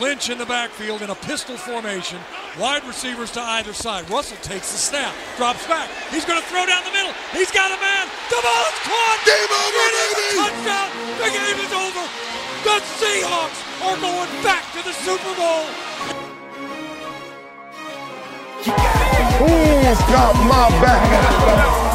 Lynch in the backfield in a pistol formation. Wide receivers to either side. Russell takes the snap, drops back. He's going to throw down the middle. He's got a man. The ball is caught. Game over, It is a touchdown. The game is over. The Seahawks are going back to the Super Bowl. Who's got my back?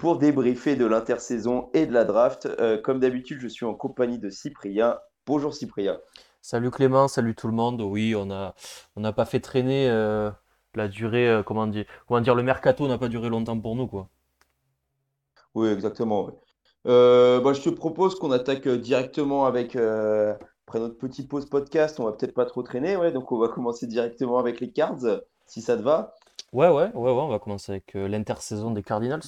pour débriefer de l'intersaison et de la draft. Euh, comme d'habitude, je suis en compagnie de Cyprien. Bonjour Cyprien. Salut Clément, salut tout le monde. Oui, on n'a pas fait traîner euh, la durée, euh, comment dire, comment dire, le mercato n'a pas duré longtemps pour nous, quoi. Oui, exactement. bah, je te propose qu'on attaque directement avec, après notre petite pause podcast, on va peut-être pas trop traîner, ouais, donc on va commencer directement avec les cards, si ça te va. Ouais, ouais, ouais, ouais, on va commencer avec l'intersaison des Cardinals.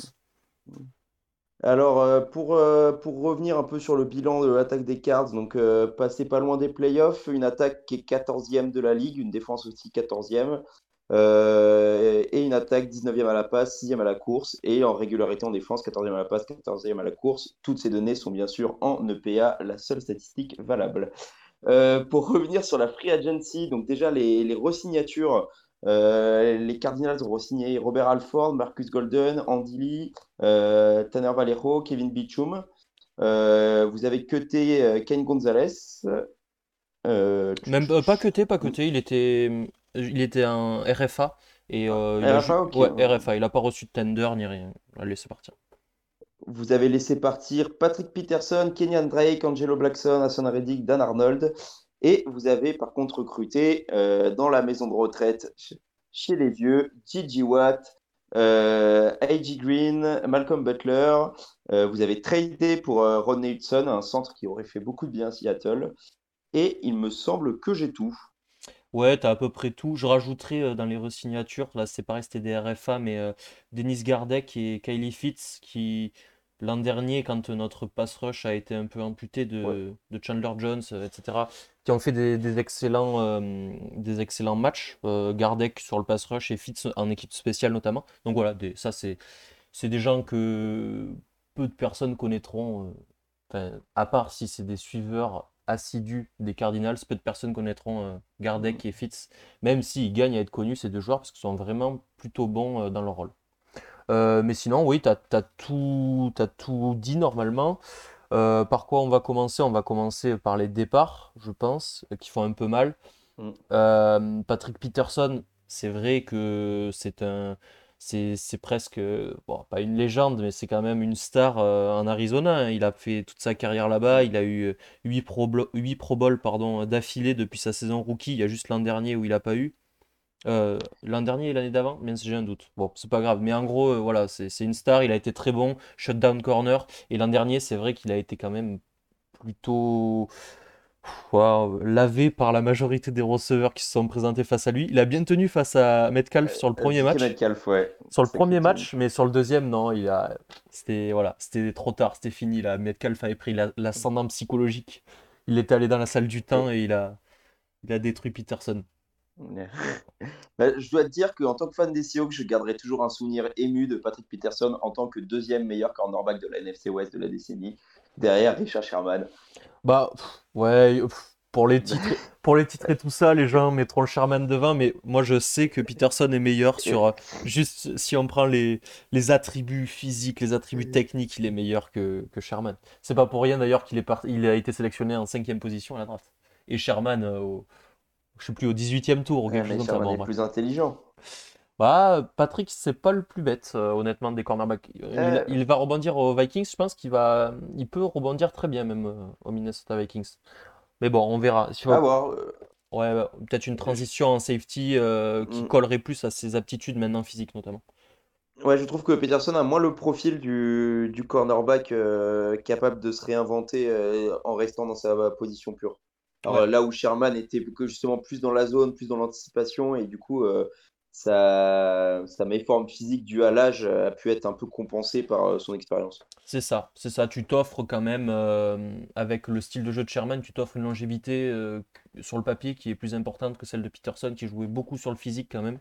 Alors, euh, pour, euh, pour revenir un peu sur le bilan de l'attaque des Cards, donc euh, passé pas loin des playoffs, une attaque qui est 14e de la ligue, une défense aussi 14e, euh, et une attaque 19e à la passe, 6e à la course, et en régularité en défense, 14e à la passe, 14e à la course. Toutes ces données sont bien sûr en EPA, la seule statistique valable. Pour revenir sur la free agency, donc déjà les, les re-signatures, euh, les Cardinals ont re-signé Robert Alford, Marcus Golden, Andy Lee, euh, Tanner Valero, Kevin Beachum. Euh, vous avez cuté Ken Gonzalez. Même pas cuté, pas cuté, il était il était un RFA et il a RFA, ouais, RFA, il a pas reçu de tender ni rien. On l'a laissé partir. Vous avez laissé partir Patrick Peterson, Kenyan Drake, Angelo Blackson, Hassan Reddick, Dan Arnold. Et vous avez par contre recruté euh, dans la maison de retraite ch- chez les vieux Gigi Watt, euh, A.J. Green, Malcolm Butler. Euh, vous avez tradé pour euh, Rodney Hudson, un centre qui aurait fait beaucoup de bien à Seattle. Et il me semble que j'ai tout. Ouais, t'as à peu près tout. Je rajouterai euh, dans les resignatures, là c'est pareil, c'était des RFA, mais Dennis Gardeck et Kylie Fitz qui, l'an dernier, quand notre pass rush a été un peu amputé de, Ouais. de Chandler Jones, euh, etc., qui ont fait des, des excellents, euh, des excellents matchs. Euh, Gardeck sur le pass rush et Fitz en équipe spéciale notamment. Donc voilà, des, ça c'est, c'est des gens que peu de personnes connaîtront. euh, à part si c'est des suiveurs assidus des Cardinals, peu de personnes connaîtront euh, Gardeck et Fitz, même s'ils gagnent à être connus, ces deux joueurs, parce qu'ils sont vraiment plutôt bons dans leur rôle. Euh, mais sinon, oui, tu as, tout, t'as tout dit normalement. Euh, par quoi on va commencer? On va commencer par les départs, je pense, euh, qui font un peu mal. Mm. Euh, Patrick Peterson, c'est vrai que c'est un, c'est, presque, bon, pas une légende, mais c'est quand même une star en Arizona. hein. Il a fait toute sa carrière là-bas. Il a eu 8 Pro, Blo- huit Pro Bowl d'affilée depuis sa saison rookie. Il y a juste l'an dernier où il n'a pas eu. Euh, l'an dernier et l'année d'avant, même si j'ai un doute. Bon, c'est pas grave. Mais en gros, euh, voilà, c'est une star. Il a été très bon, shutdown corner. Et l'an dernier, c'est vrai qu'il a été quand même plutôt Waouh, lavé par la majorité des receveurs qui se sont présentés face à lui. Il a bien tenu face à Metcalf sur le premier Euh, match. Metcalf, ouais. Sur le premier match, mais sur le deuxième, non, il a, c'était voilà, c'était trop tard, c'était fini là. Metcalf avait pris la- l'ascendant psychologique. Il est allé dans la salle du temps et il a, il a détruit Peterson. Bah, je dois te dire qu'en tant que fan des Seahawks, je garderai toujours un souvenir ému de Patrick Peterson en tant que deuxième meilleur cornerback de la NFC West de la décennie, derrière Richard Sherman. Bah pff, ouais, pff, pour les titres, pour les titres et tout ça, les gens mettront le Sherman devant, mais moi je sais que Peterson est meilleur sur euh, juste si on prend les, les attributs physiques, les attributs techniques, il est meilleur que, que Sherman. C'est pas pour rien d'ailleurs qu'il est il a été sélectionné en cinquième position à la draft. Et Sherman euh, au, je sais plus, au 18e tour ou quelque chose comme ça. Bon, plus intelligent. Bah, Patrick, c'est pas le plus bête, euh, honnêtement, des cornerbacks. Il, Euh. il va rebondir aux Vikings, je pense qu'il va, il peut rebondir très bien même euh, aux Minnesota Vikings. Mais bon, on verra. Si À voir. euh, Ouais, bah, peut-être une transition en safety qui Mm. collerait plus à ses aptitudes maintenant physiques notamment. Ouais, je trouve que Peterson a moins le profil du, du cornerback capable de se réinventer en restant dans sa position pure. Alors, Ouais. là où Sherman était justement plus dans la zone, plus dans l'anticipation, et du coup, euh, sa, sa méforme physique due à l'âge euh, a pu être un peu compensée par euh, son expérience. C'est ça, c'est ça. Tu t'offres quand même, euh, avec le style de jeu de Sherman, tu t'offres une longévité euh, sur le papier qui est plus importante que celle de Peterson, qui jouait beaucoup sur le physique quand même,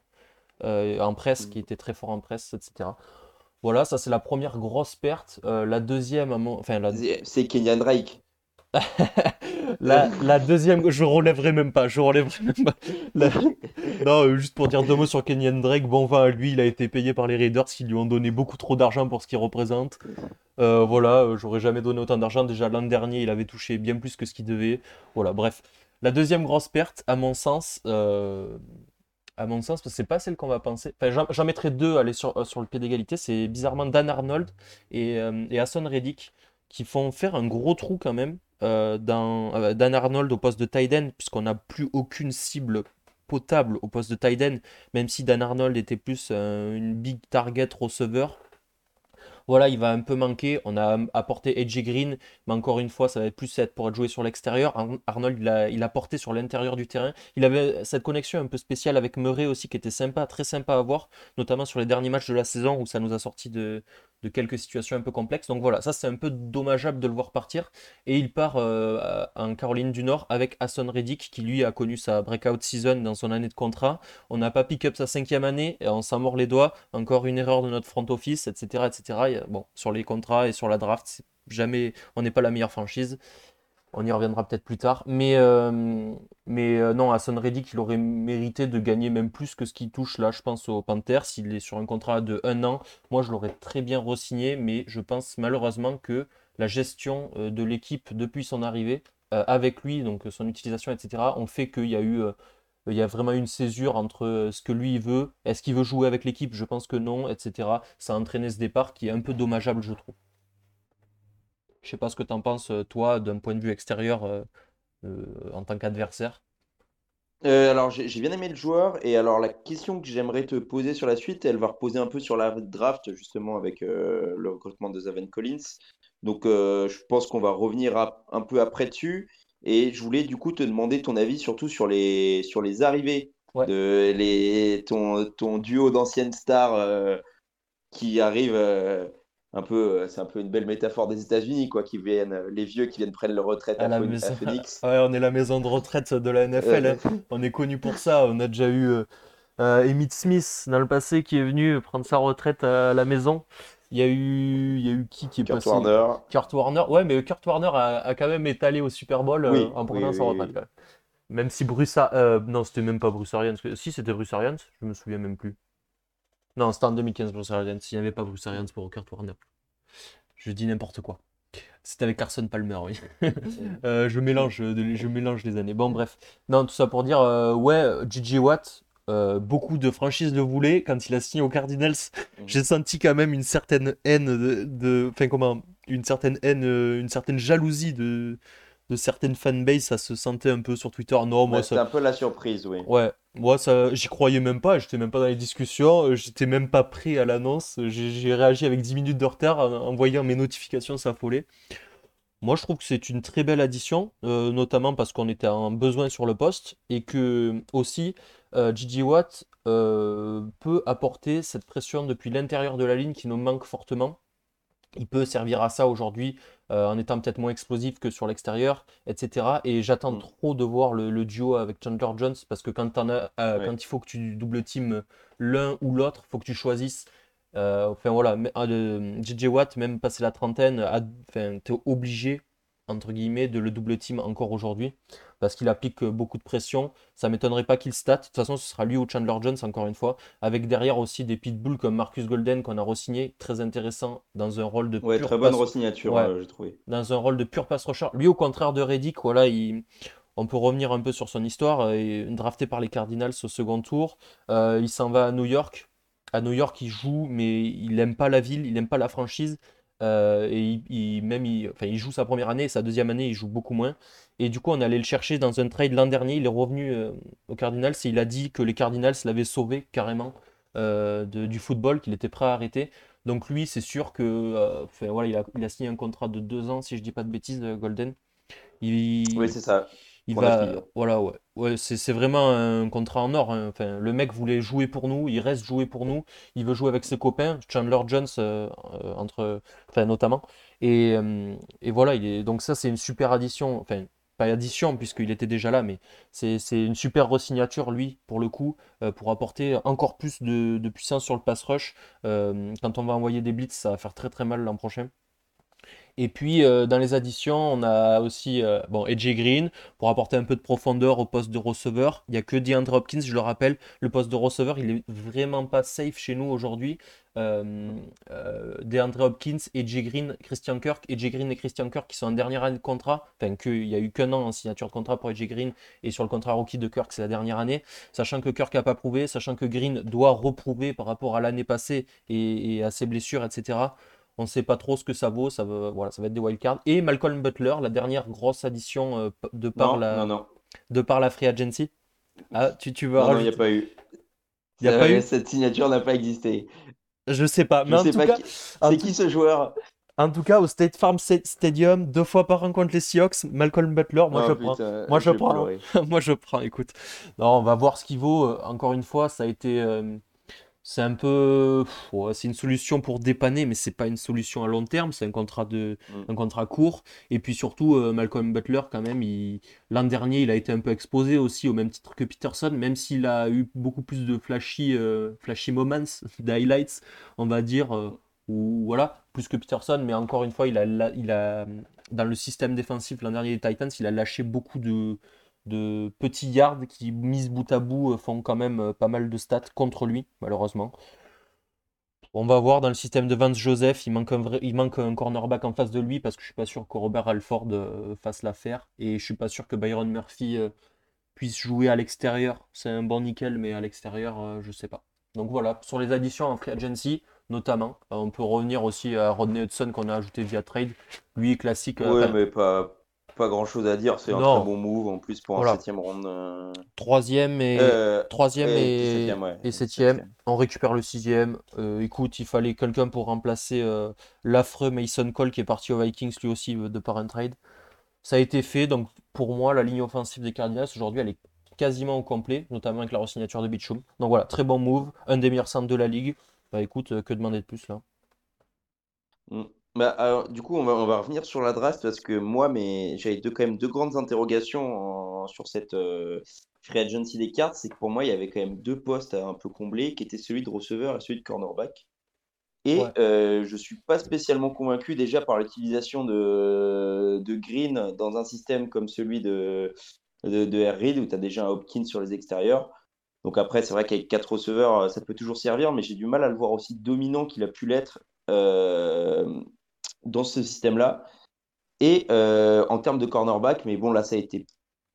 euh, en presse, qui était très fort en presse, etc. Voilà, ça c'est la première grosse perte. Euh, la deuxième, enfin la, C'est c'est Kenyan Drake. la, deuxième, je relèverai même pas, je relèverai même pas. La- Non, euh, juste pour dire deux mots sur Kenyan Drake, bon, enfin, lui, il a été payé par les Raiders qui lui ont donné beaucoup trop d'argent pour ce qu'il représente. Euh, voilà, euh, j'aurais jamais donné autant d'argent. Déjà l'an dernier, il avait touché bien plus que ce qu'il devait. Voilà, bref. La deuxième grosse perte, à mon sens, à mon sens, c'est pas celle qu'on va penser. Enfin, j'en- mettrais deux aller sur, sur le pied d'égalité. C'est bizarrement Dan Arnold et, et Hassan Reddick qui font faire un gros trou quand même euh, dans euh, Dan Arnold au poste de tight end, puisqu'on n'a plus aucune cible potable au poste de tight end, même si Dan Arnold était plus euh, une big target receveur. Voilà, il va un peu manquer. On a apporté AJ Green, mais encore une fois, ça va plus être pour être joué sur l'extérieur. Ar- Arnold, il a, il a porté sur l'intérieur du terrain. Il avait cette connexion un peu spéciale avec Murray aussi, qui était sympa, très sympa à voir, notamment sur les derniers matchs de la saison où ça nous a sorti de, de quelques situations un peu complexes. Donc voilà, ça c'est un peu dommageable de le voir partir. Et il part euh, en Caroline du Nord avec Hassan Reddick, qui lui a connu sa breakout season dans son année de contrat. On n'a pas pick up sa cinquième année et on s'en mord les doigts. Encore une erreur de notre front office, etc. etc. Bon, sur les contrats et sur la draft, jamais, on n'est pas la meilleure franchise. On y reviendra peut-être plus tard. Mais, euh, mais euh, non, Hassan Reddick, il aurait mérité de gagner même plus que ce qu'il touche là, je pense, aux Panthers. S'il est sur un contrat de un an, moi je l'aurais très bien re-signé, mais je pense malheureusement que la gestion euh, de l'équipe depuis son arrivée, avec lui, donc son utilisation, etc., ont fait qu'il y a eu. il y a vraiment une césure entre ce que lui veut, est-ce qu'il veut jouer avec l'équipe, je pense que non, etc. Ça a entraîné ce départ qui est un peu dommageable, je trouve. Je sais pas ce que tu en penses, euh, toi, d'un point de vue extérieur, euh, euh, en tant qu'adversaire. Euh, alors, j'ai bien aimé le joueur. Et alors, la question que j'aimerais te poser sur la suite, elle va reposer un peu sur la draft, justement, avec euh, le recrutement de Zaven Collins. Donc, euh, je pense qu'on va revenir à- un peu après dessus. Et je voulais du coup te demander ton avis surtout sur les, sur les arrivées Ouais. de les, ton, ton duo d'anciennes stars qui arrivent un peu, euh, c'est un peu une belle métaphore des États-Unis, quoi, qui viennent, euh, les vieux qui viennent prendre leur retraite À à, la Phoen- à maison. Phoenix. Ouais, on est la maison de retraite de la NFL. Hein. On est connu pour ça. On a déjà eu euh, euh, Emmitt Smith dans le passé qui est venu prendre sa retraite à la maison. Il y a eu, il y a eu qui qui est Kurt passé? Warner. Kurt Warner. Ouais, mais Kurt Warner a, a quand même étalé au Super Bowl euh, en prenant oui, sa retraite. oui. quand même. Même si Bruce, Ar- euh, non, c'était même pas Bruce Arians. Si, c'était Bruce Arians. Je me souviens même plus. Non, c'était en 2015 Bruce Arians. Il n'y avait pas Bruce Arians pour Kurt Warner. Je dis n'importe quoi. C'était avec Carson Palmer, oui. Euh, je mélange, de- je mélange les années. Bon, bref. Non, tout ça pour dire, euh, ouais, J.J. Watt, euh, beaucoup de franchises le voulaient. Quand il a signé aux Cardinals, j'ai senti quand même une certaine haine de, enfin comment, une certaine haine, euh, une certaine jalousie de, de certaines fanbases. Ça se sentait un peu sur Twitter. Non, moi Ouais, ça, un peu la surprise, oui. ouais, moi ça, j'y croyais même pas. J'étais même pas dans les discussions. euh, J'étais même pas prêt à l'annonce. J'ai réagi avec 10 minutes de retard en, voyant mes notifications s'affoler. Moi, je trouve que c'est une très belle addition, euh, notamment parce qu'on était en besoin sur le poste et que aussi euh, J.J. Watt euh, peut apporter cette pression depuis l'intérieur de la ligne qui nous manque fortement. Il peut servir à ça aujourd'hui euh, en étant peut-être moins explosif que sur l'extérieur, etc. Et j'attends Mm. trop de voir le, le duo avec Chandler Jones parce que quand, t'en as, euh, Ouais. quand il faut que tu double team l'un ou l'autre, il faut que tu choisisses. Euh, enfin voilà, JJ Watt, même passé la trentaine, a- enfin, t'es obligé, entre guillemets, de le double team encore aujourd'hui parce qu'il applique euh, beaucoup de pression. Ça m'étonnerait pas qu'il stat. De toute façon, ce sera lui ou Chandler Jones, encore une fois, avec derrière aussi des pitbulls comme Marcus Golden qu'on a re-signé, très intéressant dans un rôle de Ouais, pur très bonne pass- re-signature, Ouais. euh, j'ai trouvé. dans un rôle de pur pass rusher. Lui, au contraire de Reddick, voilà, il- on peut revenir un peu sur son histoire. euh, drafté par les Cardinals au second tour, Euh, il s'en va à New York. À New York, il joue, mais il n'aime pas la ville, il n'aime pas la franchise. Euh, et il, même il, enfin, il joue sa première année, sa deuxième année, il joue beaucoup moins. Et du coup, on allait le chercher dans un trade l'an dernier. Il est revenu euh, aux Cardinals et il a dit que les Cardinals l'avaient sauvé carrément euh, du football, qu'il était prêt à arrêter. Donc lui, c'est sûr que, voilà, il a, il a signé un contrat de deux ans, si je dis pas de bêtises, Golden. Oui, c'est ça. Il Pour la va, fille. voilà, ouais, ouais, c'est vraiment un contrat en or. hein. Enfin, le mec voulait jouer pour nous, il reste jouer pour nous. Il veut jouer avec ses copains, Chandler Jones euh, euh, entre, enfin notamment. Et, euh, et voilà, il est, donc ça c'est une super addition. Enfin, pas addition puisqu'il était déjà là, mais c'est une super re-signature lui pour le coup euh, pour apporter encore plus de, de puissance sur le pass rush. Quand on va envoyer des blitz, ça va faire très très mal l'an prochain. Et puis euh, dans les additions, on a aussi euh, bon, Green pour apporter un peu de profondeur au poste de receveur. Il n'y a que DeAndre Hopkins, je le rappelle. Le poste de receveur, il est vraiment pas safe chez nous aujourd'hui. Euh, euh, DeAndre Hopkins, AJ Green, Christian Kirk. AJ Green et Christian Kirk qui sont en dernière année de contrat. Enfin, que- il n'y a eu qu'un an en signature de contrat pour AJ Green et sur le contrat rookie de Kirk, c'est la dernière année. Sachant que Kirk n'a pas prouvé, sachant que Green doit reprouver par rapport à l'année passée et à ses blessures, etc. On ne sait pas trop ce que ça vaut, ça va, voilà, ça va être des wildcards. Et Malcolm Butler, la dernière grosse addition euh, de, par Non, la, non, non. de par la free agency. Ah, tu, tu veux Non, il n'y a pas eu. Il y a pas eu? Cette signature n'a pas existé. Je sais pas, Je mais en sais tout pas cas, qui- en C'est qui ce joueur en tout cas, au State Farm Sta- Stadium, deux fois par an contre les Seahawks, Malcolm Butler, moi Oh, je prends. putain, Moi, je prends. Moi je prends, écoute. Non, on va voir ce qu'il vaut. Euh, Encore une fois, ça a été. euh, c'est un peu. ouais, c'est une solution pour dépanner, mais c'est pas une solution à long terme. C'est un contrat de, Mm. un contrat court. Et puis surtout, euh, Malcolm Butler, quand même, il... l'an dernier, il a été un peu exposé aussi, au même titre que Peterson, même s'il a eu beaucoup plus de flashy, euh, flashy moments, d'highlights, on va dire. euh, ou voilà, plus que Peterson, mais encore une fois, il a, il a dans le système défensif l'an dernier des Titans, il a lâché beaucoup de, de petits yards qui, mis bout à bout, euh, font quand même euh, pas mal de stats contre lui, malheureusement. On va voir dans le système de Vance Joseph, il manque un, vrai- il manque un cornerback en face de lui parce que je suis pas sûr que Robert Alford euh, fasse l'affaire et je suis pas sûr que Byron Murphy puisse jouer à l'extérieur. C'est un bon nickel, mais à l'extérieur, je sais pas. Donc voilà, sur les additions en free agency, notamment, on peut revenir aussi à Rodney Hudson qu'on a ajouté via trade. Lui, classique. euh, mais pas, pas grand chose à dire. C'est un très bon move en plus pour un septième round. euh, Troisième et, euh, troisième et et, septième, ouais. et septième. Septième. On récupère le sixième. Euh, écoute, il fallait quelqu'un pour remplacer l'affreux Mason Cole qui est parti aux Vikings lui aussi de par un trade. Ça a été fait. Donc pour moi, la ligne offensive des Cardinals aujourd'hui, elle est quasiment au complet, notamment avec la re-signature de Bichum. Donc voilà, très bon move. Un des meilleurs centres de la ligue. Bah écoute, que demander de plus là? Mm. Bah, alors, du coup, on va, on va revenir sur la draft parce que moi, mais j'avais deux, quand même deux grandes interrogations en- sur cette euh, free agency des cartes. C'est que pour moi, il y avait quand même deux postes à un peu combler, qui étaient celui de receveur et celui de cornerback. Et Ouais. euh, je suis pas spécialement convaincu déjà par l'utilisation de, de Green dans un système comme celui de, de, de Air Reed où tu as déjà un Hopkins sur les extérieurs. Donc après, c'est vrai qu'avec quatre receveurs, euh, ça peut toujours servir, mais j'ai du mal à le voir aussi dominant qu'il a pu l'être euh, dans ce système-là. Et euh, en termes de cornerback, mais bon, là, ça a été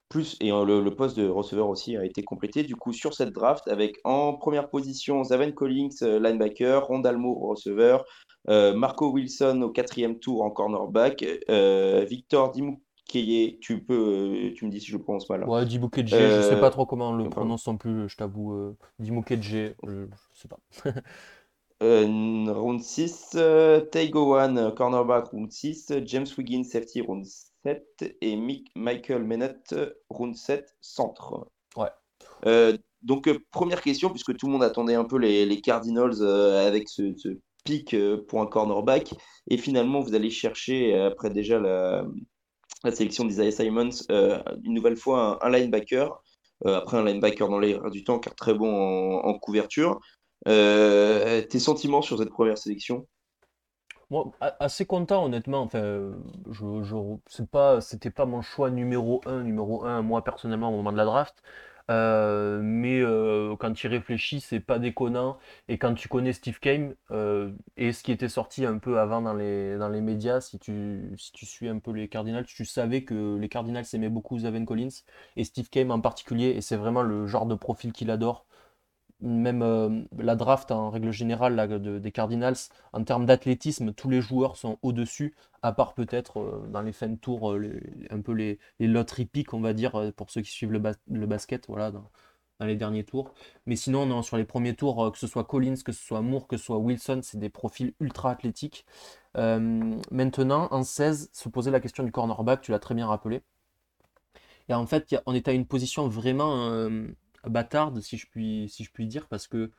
plus, et euh, le, le poste de receveur aussi a été complété, du coup, sur cette draft, avec en première position Zaven Collins, euh, linebacker, Rondalmo, receveur, euh, Marco Wilson au quatrième tour en cornerback, euh, Victor Dimukeye, tu peux, tu me dis si je le prononce mal. hein. Ouais, Dimukedje, je sais Euh, pas trop comment on le pardon. prononce non plus, je t'avoue. Dimukedje, je, je sais pas. Euh, round 6, euh, Taigowan, euh, cornerback, round 6, James Wiggins, safety, round 7, et Mick- Michael Mennett, round 7, centre. Ouais. Euh, donc, première question, puisque tout le monde attendait un peu les, les Cardinals avec ce, ce pic pour un cornerback, et finalement, vous allez chercher, après déjà la, la sélection d'Isaiah Simons, une nouvelle fois un, un linebacker, après un linebacker dans l'air du temps, car très bon en, en couverture. Euh, tes sentiments sur cette première sélection? Moi, assez content, honnêtement. Enfin, je, je, c'est pas, c'était pas mon choix numéro un, numéro un, moi personnellement au moment de la draft. Euh, mais euh, quand tu réfléchis, c'est pas déconnant. Et quand tu connais Steve euh, et ce qui était sorti un peu avant dans les, dans les médias, si tu, si tu suis un peu les Cardinals, tu savais que les Cardinals aimaient beaucoup Zaven Collins et Steve Keim en particulier. Et c'est vraiment le genre de profil qu'il adore même euh, la draft en règle générale des Cardinals, en termes d'athlétisme, tous les joueurs sont au-dessus, à part peut-être euh, dans les fins de tour, euh, un peu les, les piques, on va dire, pour ceux qui suivent le, bas- le basket, voilà, dans, les derniers tours. Mais sinon, non, sur les premiers tours, que ce soit Collins, que ce soit Moore, que ce soit Wilson, c'est des profils ultra athlétiques. Maintenant, en 16, se poser la question du cornerback, tu l'as très bien rappelé. Et en fait, on est à une position vraiment bâtarde, si je puis, si je puis dire, parce que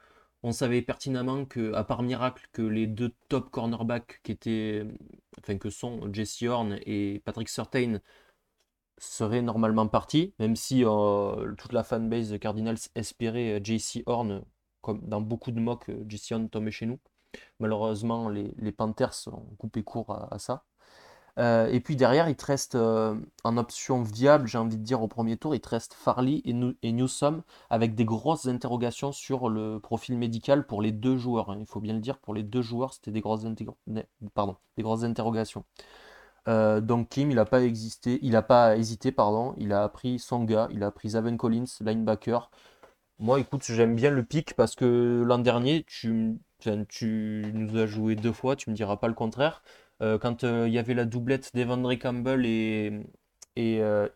on savait pertinemment que, à part miracle, que les deux top cornerbacks qui étaient, enfin que sont Jesse Horn et Patrick Surtain seraient normalement partis, même si euh, toute la fanbase de Cardinals espérait JC Horn, comme dans beaucoup de mocks, Jesse Horn tombait chez nous. Malheureusement, les, Panthers ont coupé court à ça. Euh, et puis derrière, il te reste euh, en option viable, j'ai envie de dire, au premier tour, il te reste Farley et, et Newsom avec des grosses interrogations sur le profil médical pour les deux joueurs. Hein. il faut bien le dire, pour les deux joueurs, c'était des grosses, interrogations. Euh, donc Kim, il n'a pas existé, il a pas hésité, pardon, il a pris son gars, il a pris Zaven Collins, linebacker. Moi, écoute, j'aime bien le pic parce que l'an dernier, tu, tu nous as joué deux fois, tu me diras pas le contraire. Euh, quand euh, il y avait la doublette d'Evandre Campbell et, et euh,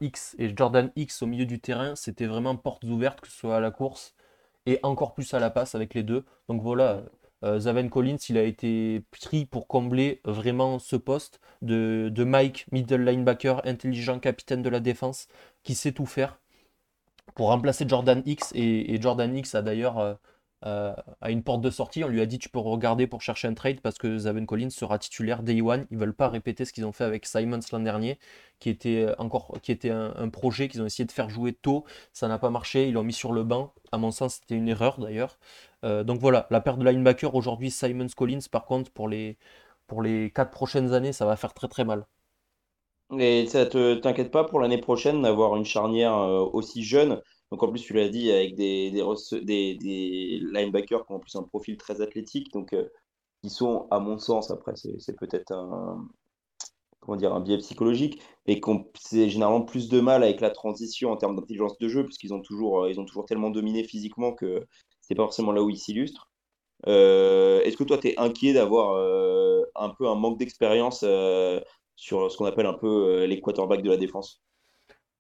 Jordan X au milieu du terrain, c'était vraiment portes ouvertes, que ce soit à la course et encore plus à la passe avec les deux. Donc voilà, Zaven Collins, il a été pris pour combler vraiment ce poste de, Mike, middle linebacker, intelligent capitaine de la défense, qui sait tout faire pour remplacer Jordan X. et Jordan X a d'ailleurs euh, à une porte de sortie. On lui a dit tu peux regarder pour chercher un trade parce que Zaven Collins sera titulaire day one. Ils veulent pas répéter ce qu'ils ont fait avec Simons l'an dernier, qui était euh, encore qui était un, projet qu'ils ont essayé de faire jouer tôt. Ça n'a pas marché. Ils l'ont mis sur le banc. À mon sens, c'était une erreur d'ailleurs. Euh, donc voilà, la paire de linebacker aujourd'hui, Simons Collins. Par contre, pour les pour les quatre prochaines années, ça va faire très très mal. Et ça te t'inquiète pas pour l'année prochaine d'avoir une charnière aussi jeune? Donc en plus, tu l'as dit, avec des, linebackers qui ont en plus un profil très athlétique, donc euh, qui sont, à mon sens, après, c'est peut-être un, biais psychologique, mais qui c'est généralement plus de mal avec la transition en termes d'intelligence de jeu, puisqu'ils ont toujours, euh, tellement dominé physiquement que c'est pas forcément là où ils s'illustrent. Euh, est-ce que toi, tu es inquiet d'avoir un peu un manque d'expérience sur ce qu'on appelle un peu les quarterbacks de la défense?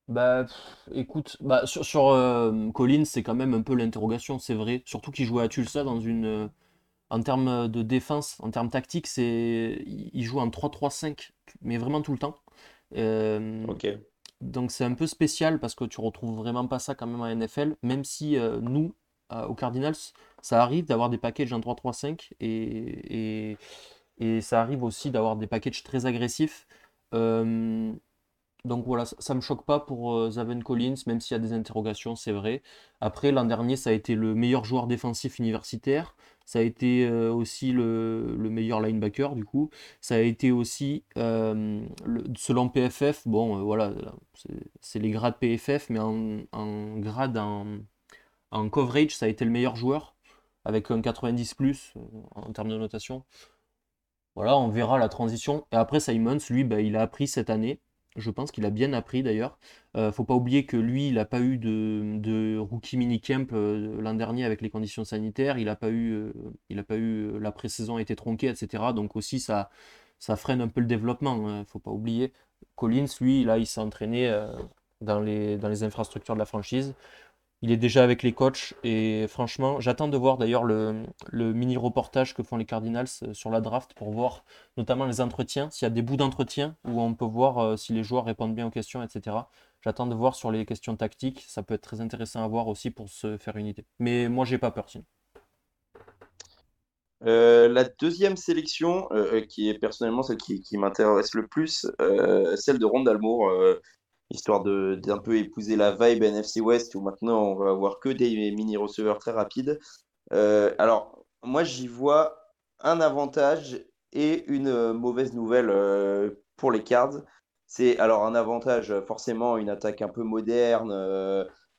Bah, écoute, bah, sur, sur euh, Collins, c'est quand même un peu l'interrogation, c'est vrai. Surtout qu'il jouait à Tulsa dans une. Euh, en termes de défense, en termes tactiques, c'est il joue en 3-3-5, mais vraiment tout le temps. Euh, ok. donc c'est un peu spécial parce que tu retrouves vraiment pas ça quand même en NFL, même si nous, aux Cardinals, ça arrive d'avoir des packages en 3-3-5 et, et, et ça arrive aussi d'avoir des packages très agressifs. Donc voilà, ça, ne me choque pas pour euh, Zaven Collins, même s'il y a des interrogations, c'est vrai. Après, l'an dernier, ça a été le meilleur joueur défensif universitaire. Ça a été euh, aussi le, meilleur linebacker, du coup. Ça a été aussi, euh, selon PFF, bon, voilà, c'est les grades PFF, mais en, grade en, coverage, ça a été le meilleur joueur, avec un 90 plus en termes de notation. Voilà, on verra la transition. Et après, Simons, lui, bah, il a appris cette année. Je pense qu'il a bien appris d'ailleurs. Euh, faut pas oublier que lui, il n'a pas eu de, rookie minicamp euh, l'an dernier avec les conditions sanitaires. Il n'a pas eu, euh, il a pas eu la pré-saison a été tronquée, etc. Donc aussi ça, freine un peu le développement. Hein, faut pas oublier. Collins, lui, là, il s'est entraîné dans les, dans les infrastructures de la franchise. Il est déjà avec les coachs et franchement, j'attends de voir d'ailleurs le, mini reportage que font les Cardinals euh, sur la draft pour voir notamment les entretiens, s'il y a des bouts d'entretien où on peut voir euh, si les joueurs répondent bien aux questions, etc. J'attends de voir sur les questions tactiques, ça peut être très intéressant à voir aussi pour se faire une idée. Mais moi, j'ai pas peur, sinon. Euh, la deuxième sélection, qui est personnellement celle qui, m'intéresse le plus, celle de Ron Dalmour, histoire d'un peu épouser la vibe NFC West où maintenant on va avoir que des mini receveurs très rapides. Euh, alors, moi j'y vois un avantage et une euh, mauvaise nouvelle euh, pour les Cards. C'est alors un avantage, forcément, une attaque un peu moderne,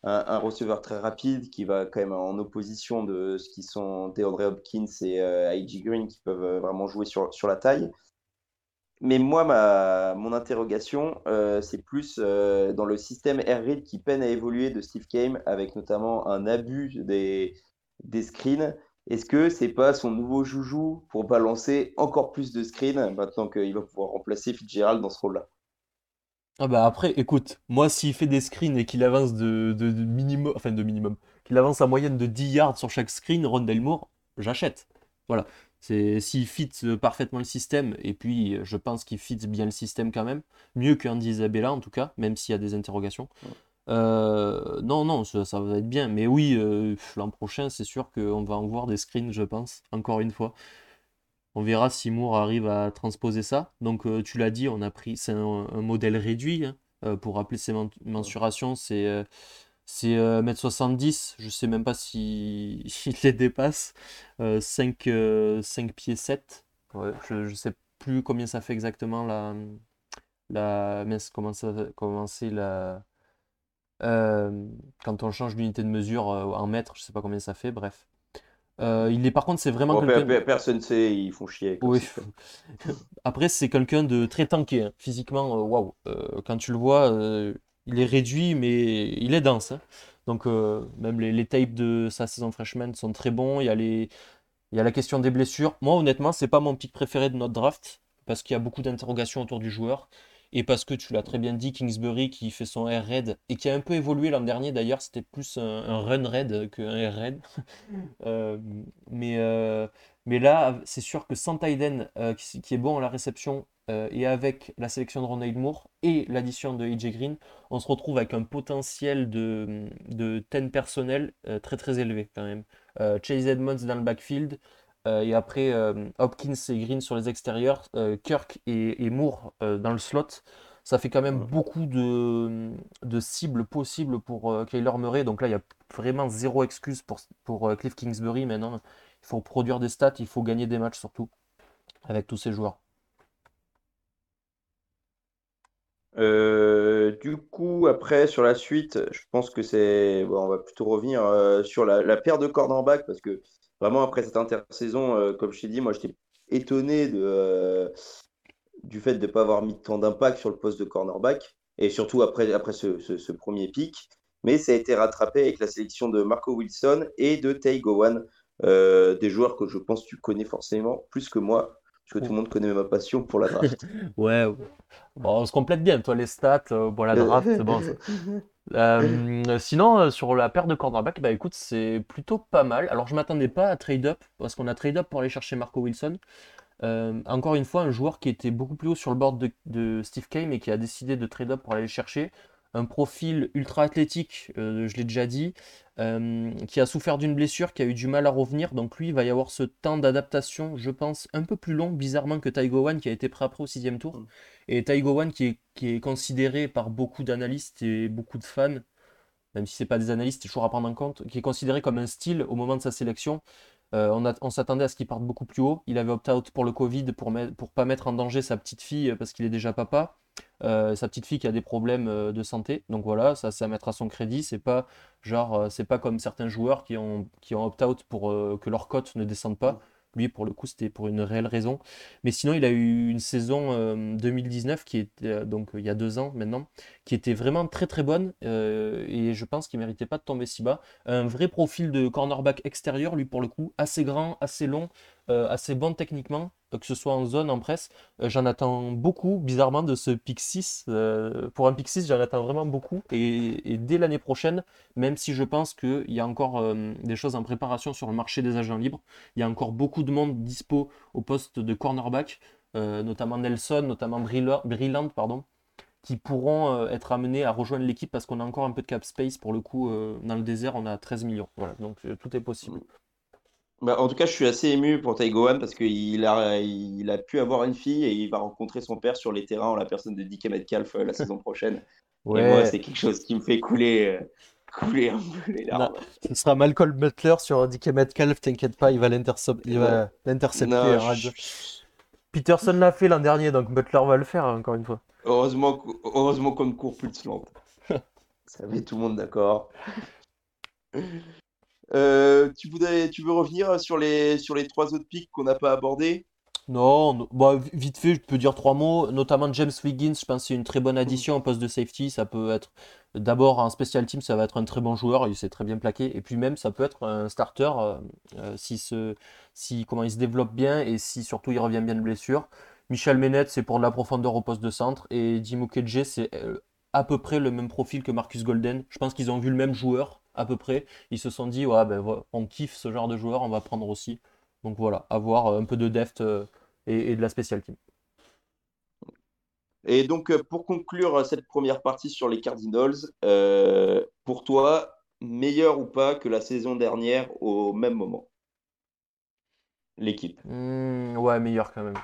un, receveur très rapide qui va quand même en opposition de ce qui sont DeAndre Hopkins et I.G. Green qui peuvent vraiment jouer sur, sur la taille. Mais moi, ma, mon interrogation, euh, c'est plus euh, dans le système air raid qui peine à évoluer de Steve Kame, avec notamment un abus des, des screens. Est-ce que c'est pas son nouveau joujou pour balancer encore plus de screens maintenant qu'il va pouvoir remplacer Fitzgerald dans ce rôle-là? Ah bah après, écoute, moi s'il fait des screens et qu'il avance de, de, minimum, enfin de minimum, qu'il avance en moyenne de 10 yards sur chaque screen, Ron Delmour, j'achète. Voilà. C'est s'il fit euh, parfaitement le système, et puis euh, je pense qu'il fit bien le système quand même, mieux qu'Andy Isabella en tout cas, même s'il y a des interrogations. Euh, non, non, ça, ça va être bien. Mais oui, euh, l'an prochain, c'est sûr qu'on va en voir des screens, je pense, encore une fois. On verra si Moore arrive à transposer ça. Donc, euh, tu l'as dit, on a pris, c'est un, un modèle réduit. hein. Pour rappeler ses men- mensurations, c'est c'est euh, 1m70. Je sais même pas si il les dépasse. Euh, 5, euh, 5 pieds 7. Ouais, je, je sais plus combien ça fait exactement la, la, mince, comment ça, comment la, euh, quand on change d'unité de mesure euh, en mètres, je sais pas combien ça fait, bref. Euh, il est par contre, c'est vraiment Bon, quelqu'un. pe- personne sait, ils font chier. comme Oui. système. Après, c'est quelqu'un de très tanké, hein. Physiquement, euh, waouh. Euh, quand tu le vois, euh, il est réduit, mais il est dense. hein. Donc, euh, même les, les tapes de sa saison freshman sont très bons. Il y a les, il y a la question des blessures. Moi, honnêtement, c'est pas mon pick préféré de notre draft parce qu'il y a beaucoup d'interrogations autour du joueur et parce que tu l'as très bien dit, Kingsbury qui fait son air raid et qui a un peu évolué l'an dernier d'ailleurs, c'était plus un, un run raid qu'un air raid. Euh, mais, euh, mais là, c'est sûr que sans Tyden euh, qui, est bon à la réception euh, et avec la sélection de Ronald Moore et l'addition de AJ Green, on se retrouve avec un potentiel de, de 10 personnel euh, très très élevé quand même. Chase Edmonds dans le backfield, et après Hopkins et Green sur les extérieurs, Kirk et, Moore dans le slot. Ça fait quand même beaucoup de, de cibles possibles pour euh, Kyler Murray. Donc là, il y a vraiment zéro excuse pour, pour euh, Cliff Kingsbury maintenant. Il faut produire des stats, il faut gagner des matchs surtout avec tous ces joueurs. Euh, du coup, après, sur la suite, je pense que c'est. bon, on va plutôt revenir euh, sur la, la paire de cornerbacks parce que vraiment, après cette intersaison, euh, comme je t'ai dit, moi, j'étais étonné de, euh, du fait de ne pas avoir mis tant d'impact sur le poste de cornerback et surtout après, après ce, ce- ce premier pic. Mais ça a été rattrapé avec la sélection de Marco Wilson et de Tay Gowan, euh, des joueurs que je pense que tu connais forcément plus que moi, parce que tout le monde connaît ma passion pour la draft. Ouais, ouais. Bon, on se complète bien, toi les stats, euh, bon la draft, c'est bon. ça. Euh, sinon, euh, sur la paire de cornerback, bah écoute, c'est plutôt pas mal. Alors je m'attendais pas à trade up, parce qu'on a trade up pour aller chercher Marco Wilson. Euh, encore une fois, un joueur qui était beaucoup plus haut sur le board de, de Steve Keim et qui a décidé de trade up pour aller le chercher. Un profil ultra athlétique, euh, je l'ai déjà dit, euh, qui a souffert d'une blessure, qui a eu du mal à revenir. Donc lui, il va y avoir ce temps d'adaptation, je pense, un peu plus long, bizarrement, que Taigo Wan, qui a été prêt après au sixième tour. Et Taigo Wan, qui est, qui est considéré par beaucoup d'analystes et beaucoup de fans, même si c'est pas des analystes, c'est toujours à prendre en compte, qui est considéré comme un style au moment de sa sélection. Euh, on s'attendait à ce qu'il parte beaucoup plus haut. Il avait opt-out pour le Covid pour ne pas mettre en danger sa petite fille euh, parce qu'il est déjà papa. Euh, sa petite fille qui a des problèmes de santé. Donc voilà, ça mettre à son crédit. C'est pas genre, c'est pas comme certains joueurs qui ont, qui ont opt-out pour que leur cote ne descende pas. Lui, pour le coup, c'était pour une réelle raison. Mais sinon, il a eu une saison euh, 2019 qui était euh, donc euh, il y a deux ans maintenant, qui était vraiment très très bonne euh, et je pense qu'il méritait pas de tomber si bas. Un vrai profil de cornerback extérieur, lui pour le coup, assez grand, assez long, euh, assez bon techniquement, euh, que ce soit en zone, en presse. Euh, j'en attends beaucoup, bizarrement, de ce pick 6. Euh, pour un pick 6, j'en attends vraiment beaucoup. Et, dès l'année prochaine, même si je pense qu'il y a encore euh, des choses en préparation sur le marché des agents libres, il y a encore beaucoup de monde dispo au poste de cornerback, euh, notamment Nelson, notamment Brilland, pardon, qui pourront euh, être amenés à rejoindre l'équipe parce qu'on a encore un peu de cap space. Pour le coup, euh, dans le désert, on a 13 millions. Voilà, donc euh, tout est possible. Bah, en tout cas, je suis assez ému pour Taïgoan parce qu'il a, il a pu avoir une fille et il va rencontrer son père sur les terrains en la personne de DK Metcalf euh, la saison prochaine. Et moi, Ouais, c'est quelque chose qui me fait couler, euh, couler un peu les larmes. ce sera Malcolm Butler sur DK Metcalf, t'inquiète pas, il va l'intercepter. Hein, je- Peterson l'a fait l'an dernier, donc Butler va le faire encore une fois. heureusement, heureusement qu'on ne court plus de slant. Ça met tout le monde d'accord. Euh, tu voudrais, tu veux revenir sur les, sur les trois autres pics qu'on n'a pas abordés? Non, no- bah, vi- vite fait, je peux dire trois mots, notamment James Wiggins, je pense que c'est une très bonne addition au poste de safety, ça peut être d'abord un special team, ça va être un très bon joueur, il s'est très bien plaqué, et puis même ça peut être un starter euh, euh, si, se, si comment il se développe bien et si surtout il revient bien de blessure. Michel Menet, c'est pour de la profondeur au poste de centre, et Jim Mukedje, c'est à peu près le même profil que Marcus Golden. Je pense qu'ils ont vu le même joueur, à peu près, ils se sont dit, ouais, ben, on kiffe ce genre de joueur, on va prendre aussi. Donc voilà, avoir un peu de depth et, et de la special team. Et donc, euh, pour conclure euh, cette première partie sur les Cardinals, euh, pour toi, meilleur ou pas que la saison dernière au même moment? L'équipe. Hmm, ouais, meilleur quand même.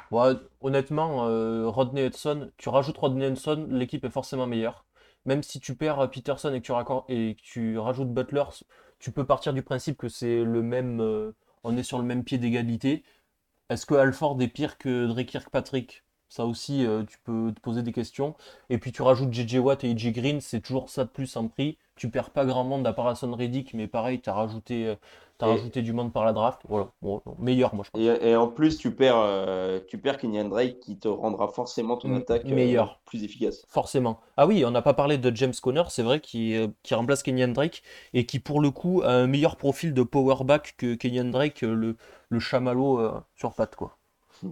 honnêtement, Rodney Hudson, tu rajoutes Rodney Hudson, l'équipe est forcément meilleure. Même si tu perds Peterson et que tu, rajoutes Butler, tu peux partir du principe que c'est le même. on est sur le même pied d'égalité. Est-ce que Alford est pire que Drake Kirkpatrick? Ça aussi, euh, tu peux te poser des questions. Et puis tu rajoutes JJ Watt et EJ Green, c'est toujours ça de plus en prix. Tu perds pas grand monde à part Reddick, mais pareil, tu as rajouté, euh, rajouté du monde par la draft. Voilà, meilleur, moi je pense. Et, en plus, tu perds, euh, tu perds Kenyan Drake qui te rendra forcément ton attaque meilleur. plus efficace. Forcément. Ah oui, on n'a pas parlé de James Conner, c'est vrai, qui, qui remplace Kenyan Drake et qui pour le coup a un meilleur profil de powerback que Kenyan Drake, le, le chamallow sur patte, quoi.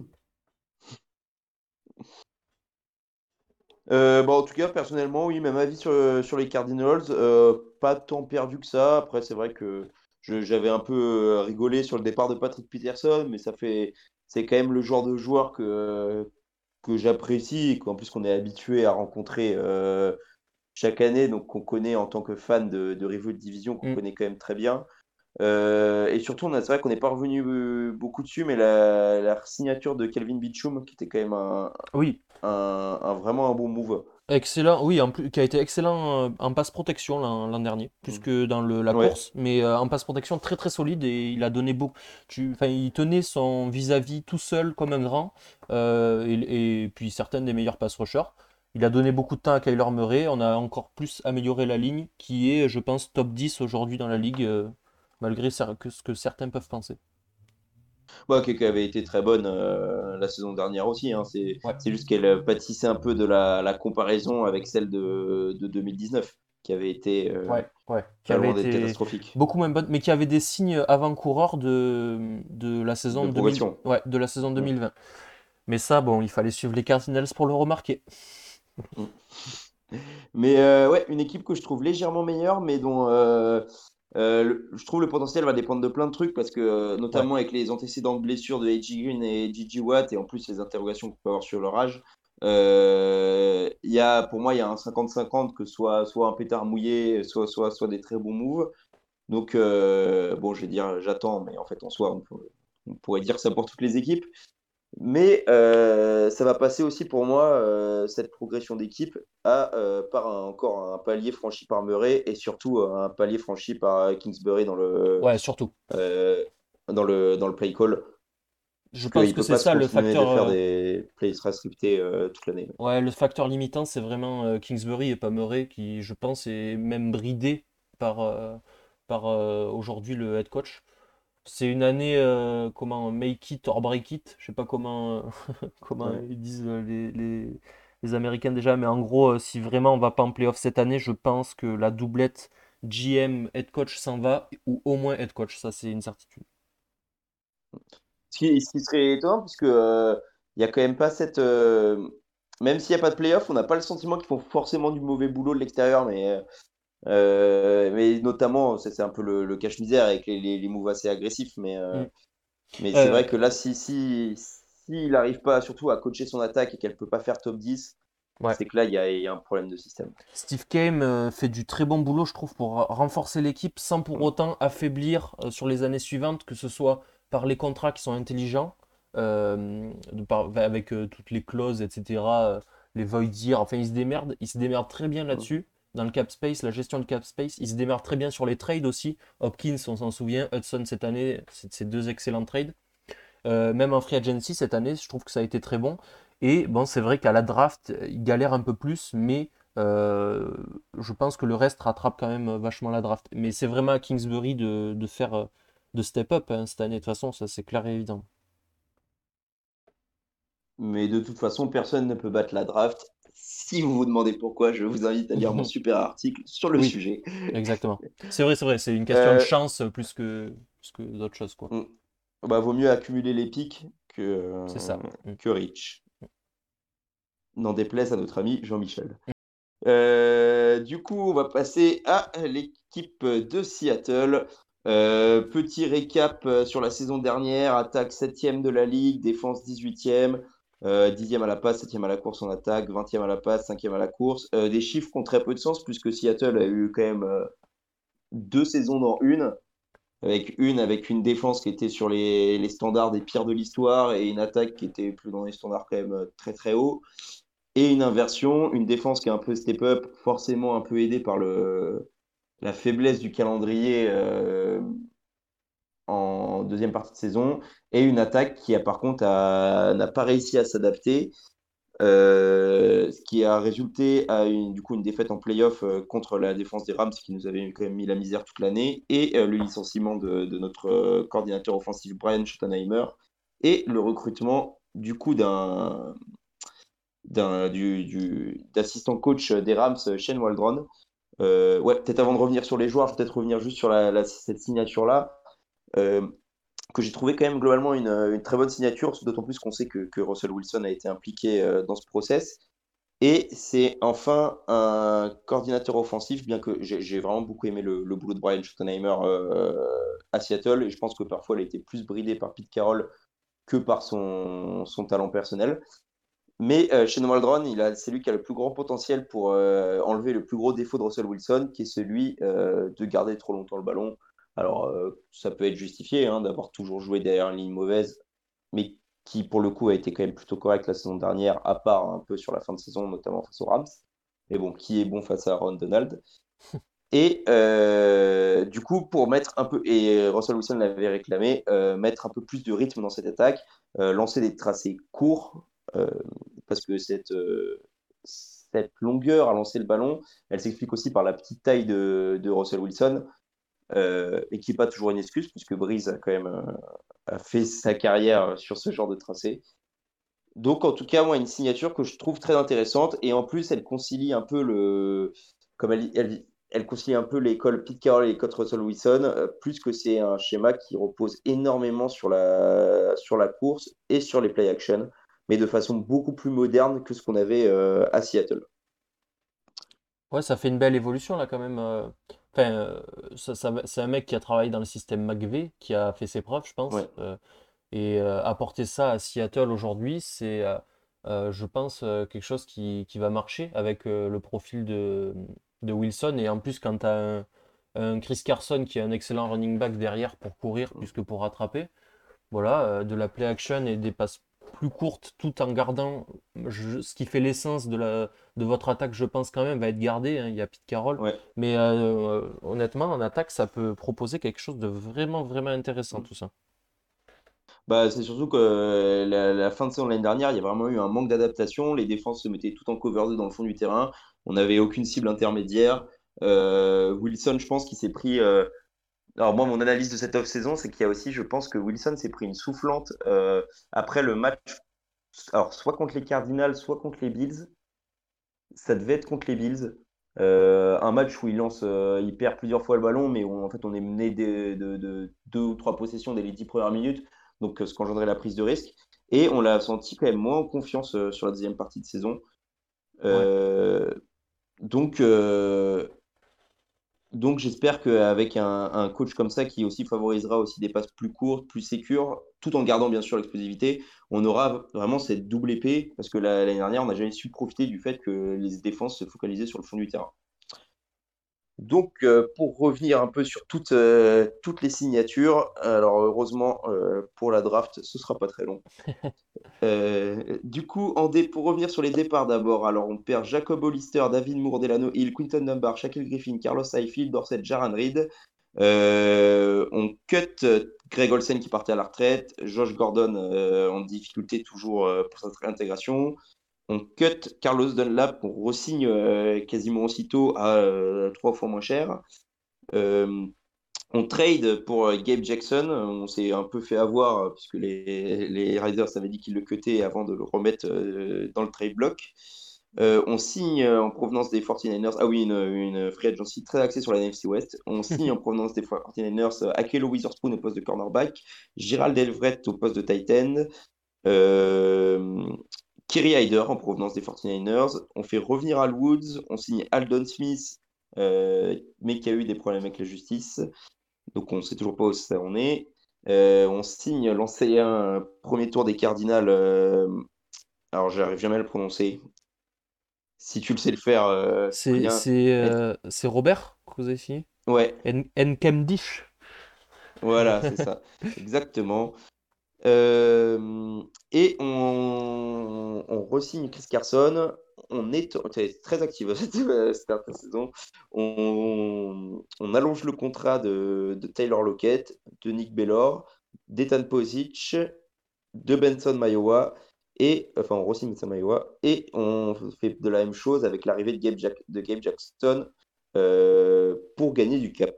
Euh, bon, en tout cas, personnellement, oui, même avis sur, euh, sur les Cardinals. Euh, pas tant perdu que ça. Après, c'est vrai que j'avais un peu rigolé sur le départ de Patrick Peterson, mais ça fait, c'est quand même le genre de joueur que, que j'apprécie et qu'en plus qu'on est habitué à rencontrer chaque année, donc qu'on connaît en tant que fan de, de Division, qu'on mm. connaît quand même très bien. et surtout, c'est vrai qu'on n'est pas revenu beaucoup dessus, mais la, la signature de Kelvin Beachum, qui était quand même un, oui un, vraiment un bon move. Excellent, oui, en plus, qui a été excellent euh, en passe protection l'an dernier, plus mm. que dans le, la course, mais euh, en passe protection très très solide et il a donné beaucoup. Enfin, il tenait son vis-à-vis tout seul comme un grand, euh, et, puis certaines des meilleurs pass rushers. Il a donné beaucoup de temps à Kyler Murray, on a encore plus amélioré la ligne, qui est, je pense, top 10 aujourd'hui dans la ligue, malgré ce que certains peuvent penser. Bah, qui avait été très bonne euh, la saison dernière aussi. Hein. C'est juste qu'elle pâtissait un peu de la, comparaison avec celle de, 2019, qui avait été, euh, ouais, Qui avait été catastrophique. Beaucoup moins bonne, mais qui avait des signes avant-coureurs de, de la saison de, de la saison 2020. Mais ça, bon, il fallait suivre les Cardinals pour le remarquer. Mais euh, ouais, une équipe que je trouve légèrement meilleure, mais dont euh, je trouve le potentiel va dépendre de plein de trucs parce que, euh, notamment avec les antécédents de blessures de AJ Green et Gigi Watt et en plus les interrogations qu'on peut avoir sur leur âge, euh, y a, pour moi, il y a un 50-50 que soit, soit un pétard mouillé, soit, soit, soit des très bons moves. Donc, euh, bon, je vais dire j'attends, mais en fait, en soi, on pourrait dire ça pour toutes les équipes. Mais euh, ça va passer aussi pour moi, euh, cette progression d'équipe, à euh, par encore un palier franchi par Murray et surtout un palier franchi par Kingsbury dans le, Ouais, surtout. dans le, dans le play call. Je pense que c'est ça le facteur. De faire des plays scriptés toute l'année. Ouais, le facteur limitant, c'est vraiment Kingsbury et pas Murray qui, je pense, est même bridé par, par aujourd'hui le head coach. C'est une année, euh, comment, make it or break it, je sais pas comment, comment ils disent euh, les, les, Américains déjà, mais en gros, euh, si vraiment on va pas en playoff cette année, je pense que la doublette GM head coach s'en va, ou au moins head coach, ça c'est une certitude. Ce qui, serait étonnant, puisque il y a quand même pas cette. même s'il n'y a pas de playoff, on n'a pas le sentiment qu'ils font forcément du mauvais boulot de l'extérieur, mais euh, mais notamment, c'est un peu le, cache-misère avec les, les, moves assez agressifs. Mais, euh, mm. mais c'est euh, vrai que là, si, si, si n'arrive pas surtout à coacher son attaque et qu'elle peut pas faire top 10, c'est que là, il y, a un problème de système. Steve Kame fait du très bon boulot, je trouve, pour renforcer l'équipe sans pour mm. autant affaiblir sur les années suivantes, que ce soit par les contrats qui sont intelligents, avec toutes les clauses, etc., les void year, enfin, il se démerde, il se démerde très bien mm. là-dessus dans le cap space, la gestion de cap space. Il se démarre très bien sur les trades aussi. Hopkins, on s'en souvient. Hudson cette année, c'est deux excellents trades. Euh, même en free agency cette année, je trouve que ça a été très bon. Et bon, c'est vrai qu'à la draft, il galère un peu plus, mais euh, je pense que le reste rattrape quand même vachement la draft. Mais c'est vraiment à Kingsbury de, faire de step up hein, cette année. De toute façon, ça c'est clair et évident. Mais de toute façon, personne ne peut battre la draft. Si vous vous demandez pourquoi, je vous invite à lire mon super article sur le sujet. Exactement. C'est vrai, c'est vrai. C'est une question de euh, chance plus que, que d'autres choses. Quoi. Mm. Bah, vaut mieux accumuler les pics que, ça. Mm. que Rich. N'en déplaise à notre ami Jean-Michel. Mm. Euh, du coup, on va passer à l'équipe de Seattle. Euh, petit récap euh, sur la saison dernière, attaque 7e de la ligue, défense 18e, 10e à la passe, 7e à la course en attaque, 20e à la passe, 5e à la course. des chiffres qui ont très peu de sens puisque Seattle a eu quand même deux saisons dans une, avec une avec une défense qui était sur les, les standards des pires de l'histoire et une attaque qui était plus dans les standards quand même très très haut. Et une inversion, une défense qui est un peu step up, forcément un peu aidée par le, la faiblesse du calendrier euh, en deuxième partie de saison, et une attaque qui a par contre n'a pas réussi à s'adapter, euh, ce qui a résulté à une, du coup une défaite en playoff euh, contre la défense des Rams qui nous avait quand même mis la misère toute l'année, et le licenciement de, notre coordinateur offensif Brian Schottenheimer, et le recrutement du coup d'un d'assistant coach des Rams, Shane Waldron, euh, ouais, peut-être avant de revenir sur les joueurs, peut-être revenir juste sur la, cette signature-là, euh, que j'ai trouvé quand même globalement une, une très bonne signature, d'autant plus qu'on sait que, Russell Wilson a été impliqué euh, dans ce process. Et c'est enfin un coordinateur offensif, bien que j'ai vraiment beaucoup aimé le, boulot de Brian Schottenheimer à Seattle, et je pense que parfois il a été plus bridé par Pete Carroll que par son, talent personnel. Mais euh, chez Waldron, c'est lui qui a le plus grand potentiel pour euh, enlever le plus gros défaut de Russell Wilson, qui est celui euh, de garder trop longtemps le ballon. Alors, ça peut être justifié hein, d'avoir toujours joué derrière une ligne mauvaise, mais qui, pour le coup, a été quand même plutôt correct la saison dernière, à part un peu sur la fin de saison, notamment face aux Rams. Mais bon, qui est bon face à Aaron Donald? Et du coup, pour mettre un peu, et Russell Wilson l'avait réclamé, mettre un peu plus de rythme dans cette attaque, lancer des tracés courts, euh, parce que cette, euh, cette longueur à lancer le ballon, elle s'explique aussi par la petite taille de, de Russell Wilson, euh, et qui n'est pas toujours une excuse, puisque Breeze a quand même a fait sa carrière sur ce genre de tracé. Donc, en tout cas, moi, une signature que je trouve très intéressante, et en plus, elle concilie un peu le. Comme elle, elle, concilie un peu l'école Pete Carroll et l'école Russell Wilson, plus que c'est un schéma qui repose énormément sur la, sur la course et sur les play action mais de façon beaucoup plus moderne que ce qu'on avait euh, à Seattle. Ouais, ça fait une belle évolution là quand même. Euh. Enfin, euh, ça, c'est un mec qui a travaillé dans le système McVeigh, qui a fait ses preuves, je pense. et apporter ça à Seattle aujourd'hui, c'est, je pense, quelque chose qui, qui, va marcher avec le profil de, de, Wilson. Et en plus, quand tu as un, un, Chris Carson qui est un excellent running back derrière pour courir plus que pour rattraper, voilà, de la play action et des passes plus courte tout en gardant ce qui fait l'essence de, la, de votre attaque, je pense quand même, va être gardé. Hein, il y a Pete Carroll. Mais euh, honnêtement, en attaque, ça peut proposer quelque chose de vraiment, vraiment intéressant, tout ça. Bah, c'est surtout que la, fin de saison l'année dernière, il y a vraiment eu un manque d'adaptation. Les défenses se mettaient tout en cover 2 dans le fond du terrain. On n'avait aucune cible intermédiaire. Euh, Wilson, je pense qu'il s'est pris. Euh, alors moi, mon analyse de cette off-saison, c'est qu'il y a aussi, je pense que Wilson s'est pris une soufflante euh, après le match, alors soit contre les Cardinals, soit contre les Bills. Ça devait être contre les Bills. Euh, un match où il lance, euh, il perd plusieurs fois le ballon, mais où en fait on est mené de, deux ou trois possessions dès les dix premières minutes, donc ce qu'engendrait la prise de risque. Et on l'a senti quand même moins en confiance sur la deuxième partie de saison. Donc, donc j'espère qu'avec un, coach comme ça qui aussi favorisera aussi des passes plus courtes, plus sécures, tout en gardant bien sûr l'explosivité, on aura vraiment cette double épée parce que l'année dernière on n'a jamais su profiter du fait que les défenses se focalisaient sur le fond du terrain. Donc, euh, pour revenir un peu sur toutes, euh, toutes les signatures, alors heureusement euh, pour la draft, ce sera pas très long. du coup, en pour revenir sur les départs d'abord, alors on perd Jacob Hollister, David Moore, Delano Hill, Quinton Dunbar, Shaquille Griffin, Carlos Seyfield, Dorset, Jaran Reed. on cut Greg Olsen qui partait à la retraite, Josh Gordon en difficulté toujours pour sa réintégration on cut Carlos Dunlap, on re-signe euh, quasiment aussitôt à euh, trois fois moins cher. Euh, on trade pour Gabe Jackson. On s'est un peu fait avoir puisque les, les Riders avaient dit qu'ils le cutaient avant de le remettre dans le trade block. on signe en provenance des 49ers. Ah oui, une, une free agency très axée sur la NFC West. On signe en provenance des 49ers Akelo Witherspoon au poste de cornerback, Gérald Elvret au poste de Titan, Kerry Hyder en provenance des 49ers. On fait revenir Al Woods. On signe Aldon Smith, euh, mais qui a eu des problèmes avec la justice. Donc on ne sait toujours pas où ça en est. Euh, on signe l'ancien premier tour des Cardinals. euh, alors j'arrive jamais à le prononcer. Si tu le sais le faire, C'est Robert que vous avez signé? Ouais, voilà, c'est ça. Exactement. Euh, et on, on re-signe Chris Carson. On est très actif cette, intersaison. On, on allonge le contrat de, Taylor Lockett, de Nick Bellor, d'Ethan Pozic, de Benson Mayowa. Et, enfin, on. Et on fait de la même chose avec l'arrivée de Gabe, Jack- de Gabe Jackson euh, pour gagner du cap.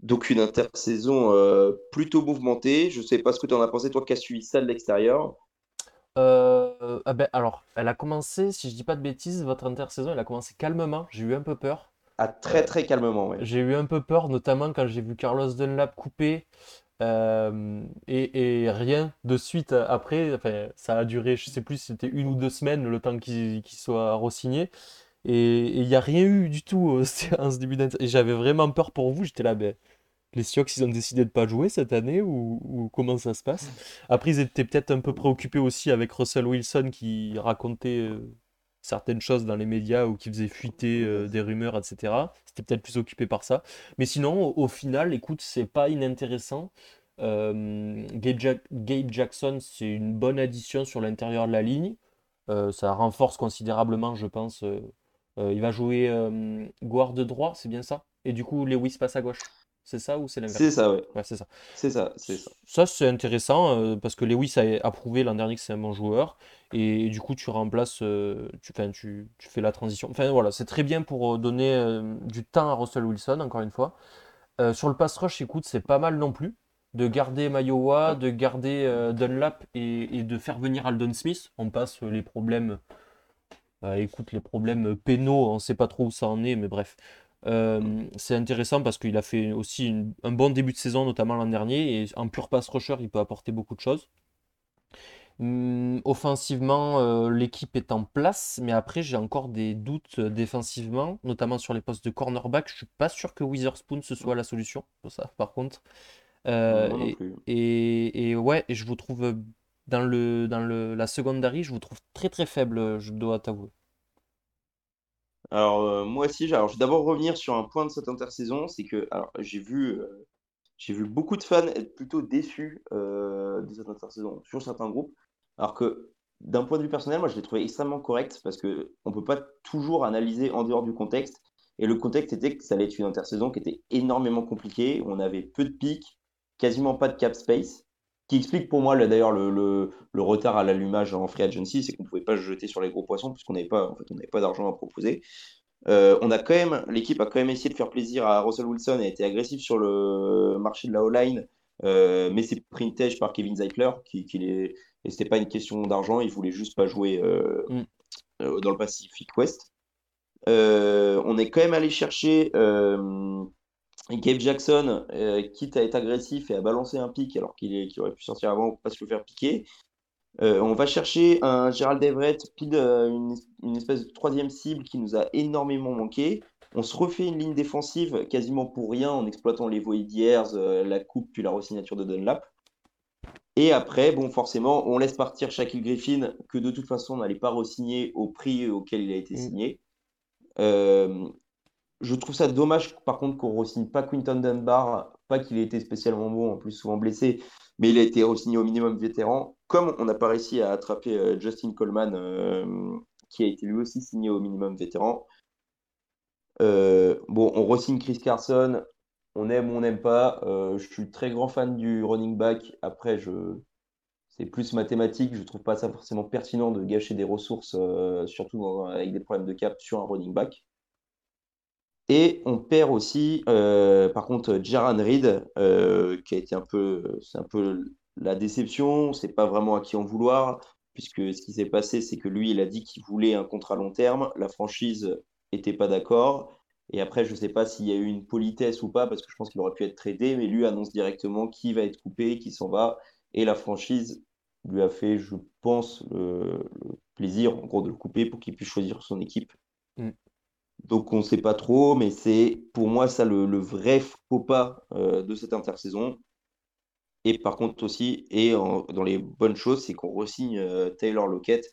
Donc une intersaison euh, plutôt mouvementée. Je sais pas ce que tu en as pensé, toi qui as suivi ça de l'extérieur. Euh, ah ben, alors, elle a commencé, si je dis pas de bêtises, votre intersaison, elle a commencé calmement. J'ai eu un peu peur. Ah, très très calmement, ouais. J'ai eu un peu peur, notamment quand j'ai vu Carlos Dunlap couper euh, et, et rien de suite après. Enfin, ça a duré, je sais plus, c'était une ou deux semaines le temps qu'il qu'il soit re-signé. Et il n'y a rien eu du tout euh, en ce début d'inter. Et j'avais vraiment peur pour vous. J'étais là, ben, les Sioux, ils ont décidé de pas jouer cette année ou, comment ça se passe? Après, ils étaient peut-être un peu préoccupés aussi avec Russell Wilson qui racontait euh, certaines choses dans les médias ou qui faisait fuiter euh, des rumeurs, etc. C'était peut-être plus occupé par ça. Mais sinon, au, final, écoute, c'est pas inintéressant. Euh, Gabe, Jack- Gabe Jackson, c'est une bonne addition sur l'intérieur de la ligne. Ça renforce considérablement, je pense. Euh, il va jouer euh, guard droit, c'est bien ça? Et du coup, Lewis passe à gauche. C'est ça ou c'est l'inverse? C'est ça, ouais. Ouais, c'est ça. C'est ça, c'est ça. Ça, c'est intéressant euh, parce que Lewis a approuvé l'an dernier que c'est un bon joueur et, du coup tu remplaces, euh, tu, enfin, tu, tu fais la transition. Enfin voilà, c'est très bien pour donner euh, du temps à Russell Wilson, encore une fois. Sur le pass rush, écoute, c'est pas mal non plus de garder Mayowa, de garder Dunlap et, et de faire venir Aldon Smith. On passe les problèmes, écoute, les problèmes pénaux, on sait pas trop où ça en est, mais bref. Euh, c'est intéressant parce qu'il a fait aussi une- un bon début de saison, notamment l'an dernier, et en pur pass rusher, il peut apporter beaucoup de choses. Hum, offensivement, euh, l'équipe est en place, mais après, j'ai encore des doutes euh, défensivement, notamment sur les postes de cornerback. Je suis pas sûr que Witherspoon ce soit la solution, pour ça, par contre. Euh, non et, et, et ouais, et je vous trouve euh, dans le, dans le, la secondary, je vous trouve très très faible, je dois t'avouer. Alors euh, moi aussi, alors, je vais d'abord revenir sur un point de cette intersaison, c'est que j'ai vu euh, j'ai vu beaucoup de fans être plutôt déçus euh, de cette intersaison sur certains groupes, alors que d'un point de vue personnel, moi je l'ai trouvé extrêmement correct parce que on peut pas toujours analyser en dehors du contexte. Et le contexte était que ça allait être une intersaison qui était énormément compliquée. On avait peu de pics, quasiment pas de cap space, qui explique pour moi le- d'ailleurs le, le, le retard à l'allumage en free agency, c'est qu'on pouvait pas se jeter sur les gros poissons puisqu'on n'avait pas en fait on pas d'argent à proposer. Euh, on a quand même, l'équipe a quand même essayé de faire plaisir à Russell Wilson et a été agressif sur le marché de la O-line, euh, mais c'est tèche par Kevin Zeitler, qui, qui les, et c'était pas une question d'argent, il voulait juste pas jouer euh, Mm. dans le Pacific West. On est quand même allé chercher Gabe Jackson, euh, quitte à être agressif et à balancer un pic alors qu'il aurait pu sortir avant pour pas se le faire piquer. Euh, on va chercher un Gerald Everett, pile euh, une, une espèce de troisième cible qui nous a énormément manqué. On se refait une ligne défensive quasiment pour rien en exploitant les voies d'hier, la coupe puis la re-signature de Dunlap. Et après, bon, forcément, on laisse partir Shaquille Griffin, que de toute façon, on n'allait pas re-signer au prix auquel il a été Mm. signé. Euh, je trouve ça dommage, par contre, qu'on re-signe pas Quinton Dunbar. Pas qu'il ait été spécialement bon, en plus souvent blessé, mais il a été re-signé au minimum vétéran. Comme on n'a pas réussi à attraper euh, Justin Coleman, euh, qui a été lui aussi signé au minimum vétéran. Euh, bon, on re-signe Chris Carson. On aime ou on n'aime pas. Je suis très grand fan du running back. Après, c'est plus mathématique. Je trouve pas ça forcément pertinent de gâcher des ressources, surtout avec des problèmes de cap sur un running back. Et on perd aussi, euh, par contre, Jaran Reed, euh, qui a été un peu, c'est un peu la déception. C'est pas vraiment à qui en vouloir, puisque ce qui s'est passé, c'est que lui, il a dit qu'il voulait un contrat long terme. La franchise était pas d'accord. Et après, je sais pas s'il y a eu une politesse ou pas, parce que je pense qu'il aurait pu être tradé, mais lui annonce directement qui va être coupé, qui s'en va. Et la franchise lui a fait, je pense, le, le plaisir, en gros, de le couper pour qu'il puisse choisir son équipe. Mm. Donc on ne sait pas trop, mais c'est pour moi ça le, vrai faux pas euh, de cette intersaison. Et par contre aussi, et dans les bonnes choses, c'est qu'on re-signe euh, Taylor Lockett.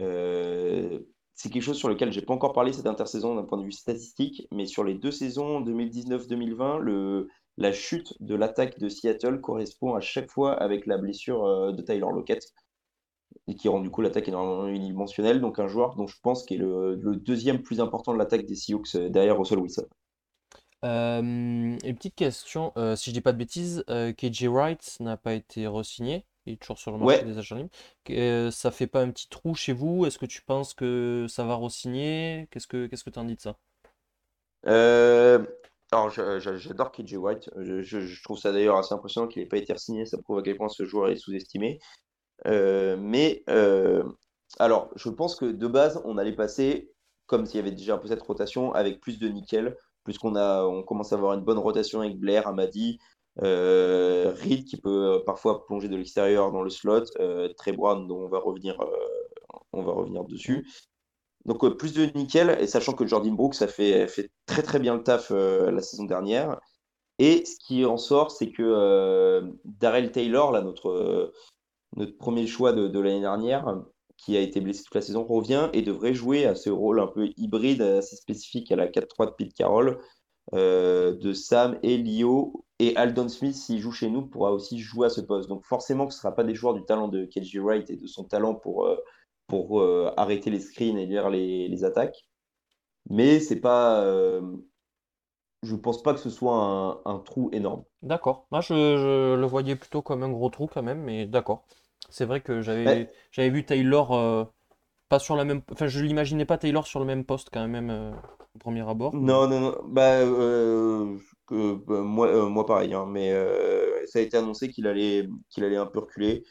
Euh, c'est quelque chose sur lequel j'ai pas encore parlé cette intersaison d'un point de vue statistique, mais sur les deux saisons 2019-2020, le, la chute de l'attaque de Seattle correspond à chaque fois avec la blessure de Taylor Lockett, et qui rend du coup l'attaque énormément unidimensionnelle. Donc un joueur dont je pense qu'il est le, le deuxième plus important de l'attaque des Seahawks euh, derrière Russell Wilson. Euh, une petite question, euh, si je dis pas de bêtises, euh, KJ Wright n'a pas été re-signé, il est toujours sur le marché Ouais. des agents libres. Ça fait pas un petit trou chez vous? Est-ce que tu penses que ça va re-signer? Qu'est-ce que qu'est-ce que t'en dis de ça? Alors, j'a- j'a- j'adore KJ White. Je, je- je trouve ça d'ailleurs assez impressionnant qu'il n'ait pas été signé. Ça prouve à quel point ce joueur est sous-estimé. Euh, mais, euh, alors, je pense que de base, on allait passer, comme s'il y avait déjà un peu cette rotation, avec plus de nickel, puisqu'on a, on commence à avoir une bonne rotation avec Blair, Amadi, euh, Reed qui peut parfois plonger de l'extérieur dans le slot, euh, Trey Brown, dont on va revenir, on va revenir dessus. Donc plus de nickel, et sachant que Jordan Brooks a fait, très très bien le taf la saison dernière. Et ce qui en sort, c'est que Darrell Taylor, là, notre, notre premier choix de, l'année dernière, qui a été blessé toute la saison, revient et devrait jouer à ce rôle un peu hybride, assez spécifique à la 4-3 de Pete Carroll, euh, de Sam et Lio. Et Aldon Smith, s'il joue chez nous, pourra aussi jouer à ce poste. Donc forcément, ce ne sera pas des joueurs du talent de KJ Wright et de son talent pour, euh, euh, arrêter les screens et lire les, attaques. Mais c'est pas. je pense pas que ce soit un, trou énorme. D'accord. Moi, je le voyais plutôt comme un gros trou quand même, mais d'accord. C'est vrai que j'avais Ouais. j'avais vu Taylor euh, pas sur la même, enfin, je l'imaginais pas Taylor sur le même poste quand même euh, au premier abord. Non, non, non. Bah, euh, bah, moi, moi pareil. hein, mais ça a été annoncé qu'il allait, qu'il allait un peu reculer.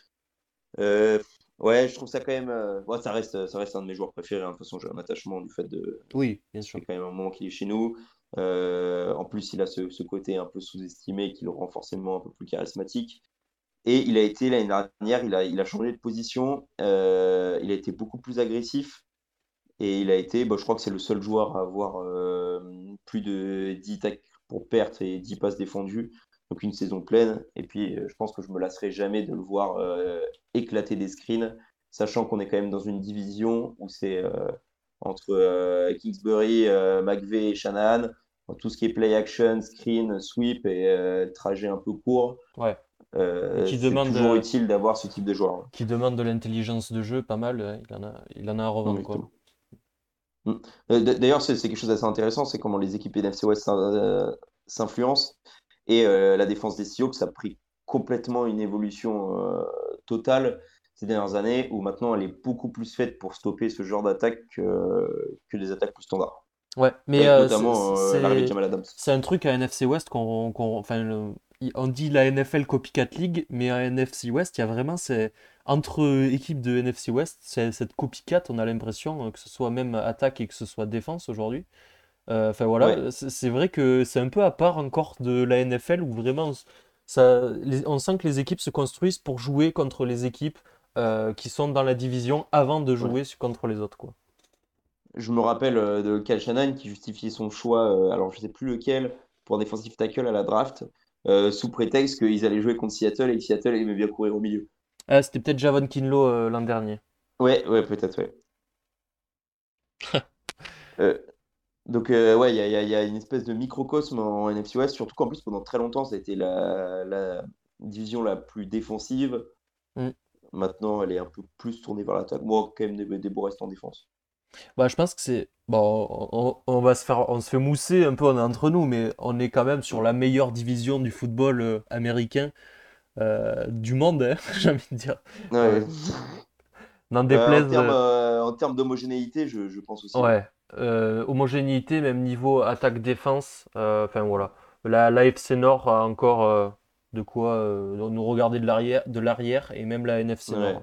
Ouais, je trouve ça quand même. ouais, ça reste, ça reste un de mes joueurs préférés. hein. De toute façon, j'ai un attachement du fait de. Oui, bien sûr. fait quand même un moment qu'il est chez nous. En plus, il a ce, ce côté un peu sous-estimé qui le rend forcément un peu plus charismatique. Et il a été l'année dernière, il a, changé de position. euh, il a été beaucoup plus agressif. Et il a été, bah, je crois que c'est le seul joueur à avoir euh, plus de 10 tacles pour perte et 10 passes défendues. Donc une saison pleine. Et puis, euh, je pense que je me lasserai jamais de le voir éclater des screens, sachant qu'on est quand même dans une division où c'est entre Kingsbury, McVeigh et Shanahan. Tout ce qui est play action, screen, sweep et trajet un peu court. Ouais. Euh, qui demande, toujours euh, utile d'avoir ce type de joueur. Qui demande de l'intelligence de jeu, pas mal. euh, Il en a, il en a à revendre, quoi. Mm. Euh, D'ailleurs, c'est quelque chose d'assez intéressant, c'est comment les équipes NFC West s'influencent. Et euh, la défense des Seahawks a pris complètement une évolution euh, totale ces dernières années, où maintenant elle est beaucoup plus faite pour stopper ce genre d'attaque que, que des attaques plus standards. Ouais, mais notamment c'est- l'arrivée de Jamal Adams. C'est un truc à NFC West qu'on, qu'on- enfin, le- il- on dit la NFL Copycat League, mais à NFC West, il y a vraiment ces, entre équipes de NFC West, c'est cette copycat, on a l'impression, euh, que ce soit même attaque et que ce soit défense aujourd'hui. Euh, Enfin voilà, Ouais. c'est vrai que c'est un peu à part encore de la NFL où vraiment ça, on sent que les équipes se construisent pour jouer contre les équipes euh, qui sont dans la division avant de jouer contre les autres, quoi. Je me rappelle de Kyle Shanahan qui justifiait son choix, alors je sais plus lequel, pour un defensive tackle à la draft, euh, sous prétexte qu'ils allaient jouer contre Seattle et que Seattle aimait bien courir au milieu. Ah, c'était peut-être Javon Kinlaw euh, l'an dernier. Ouais, ouais, peut-être, ouais. Euh, donc, ouais, il y a, y y une espèce de microcosme en NFC West, surtout qu'en plus, pendant très longtemps, ça a été la, la division la plus défensive. Mm. Maintenant, elle est un peu plus tournée vers l'attaque. Moi, quand même, des, des beaux restes en défense. Bah, je pense que c'est. Bon, on, on va se faire, on se fait mousser un peu on est entre nous, mais on est quand même sur la meilleure division du football euh, américain euh, du monde, hein, j'ai envie de dire. Ouais. N'en Euh, déplaise. en termes, euh, euh, d'homogénéité, je, je pense aussi. Ouais. Euh, homogénéité, même niveau attaque-défense. euh, Enfin voilà. La, la FC Nord a encore euh, de quoi euh, nous regarder de l'arrière, de l'arrière et même la NFC Ouais.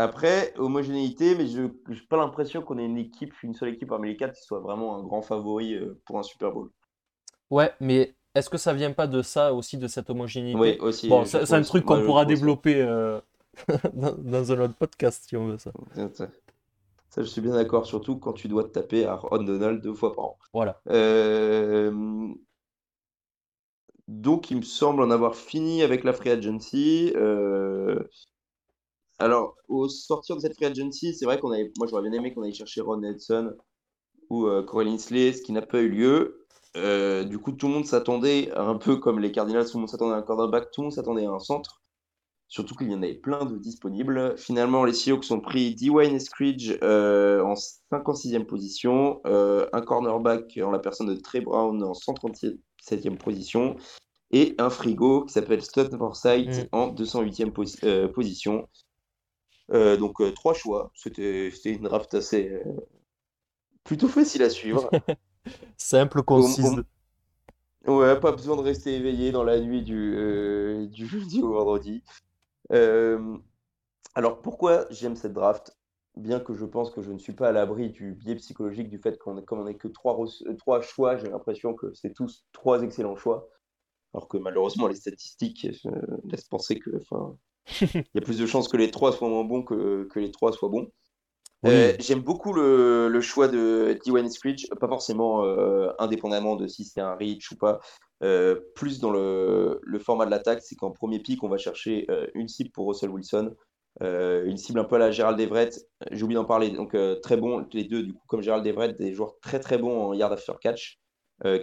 Après, homogénéité, mais je n'ai pas l'impression qu'on ait une équipe, une seule équipe américaine qui soit vraiment un grand favori euh, pour un Super Bowl. Ouais, mais est-ce que ça vient pas de ça aussi, de cette homogénéité? Oui, aussi. Bon, c'est un truc qu'on pourra développer euh, dans, dans un autre podcast si on veut ça. Ça, je suis bien d'accord, surtout quand tu dois te taper à Ron Donald deux fois par an. Voilà. Euh, donc, il me semble en avoir fini avec la free agency. Euh, Alors, au sortir de cette free agency, c'est vrai qu'on avait, moi j'aurais bien aimé qu'on aille chercher Ron Nelson ou euh, Corey ce qui n'a pas eu lieu. Euh, du coup, tout le monde s'attendait, un peu comme les Cardinals, tout le monde s'attendait à un quarterback, tout le monde s'attendait à un centre. Surtout qu'il y en avait plein de disponibles. Finalement, les Seahawks ont pris Dwayne Eskridge euh, en 56e position, euh, un cornerback en la personne de Trey Brown en 137e position, et un frigo qui s'appelle Stott Forsythe Mm. en 208e posi- euh, position. Euh, donc, euh, trois choix. C'était une draft assez euh, plutôt facile à suivre. Simple, concise. Ouais, pas besoin de rester éveillé dans la nuit du, du jeudi au vendredi. Alors pourquoi j'aime cette draft? Bien que je pense que je ne suis pas à l'abri du biais psychologique du fait qu'on comme on n'est que trois, trois choix, j'ai l'impression que c'est tous trois excellents choix. Alors que malheureusement les statistiques laissent penser que, enfin, il y a plus de chances que les trois soient moins bons que, que les trois soient bons. Oui. Euh, j'aime beaucoup le, le choix de Dwayne Screech, pas forcément euh, indépendamment de si c'est un reach ou pas, euh, plus dans le, le format de l'attaque, c'est qu'en premier pick, on va chercher une cible pour Russell Wilson, une cible un peu à la Gerald Everett, j'ai oublié d'en parler, donc très bon, les deux, du coup, comme Gerald Everett, des joueurs très très bons en yard after catch,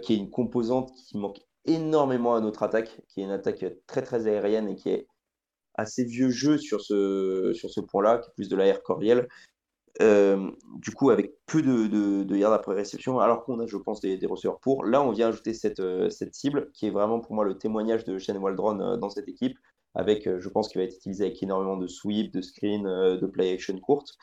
qui est une composante qui manque énormément à notre attaque, qui est une attaque très très aérienne et qui est assez vieux jeu sur ce, sur ce point-là, qui est plus de l'air corriel. Euh, du coup, avec peu de, de, yards après réception, alors qu'on a, je pense, des, des receveurs pour. Là, on vient ajouter cette, euh, cette cible, qui est vraiment pour moi le témoignage de Shane Waldron euh, dans cette équipe, avec, euh, je pense, qu'il va être utilisé avec énormément de sweep, de screen, de play action courte.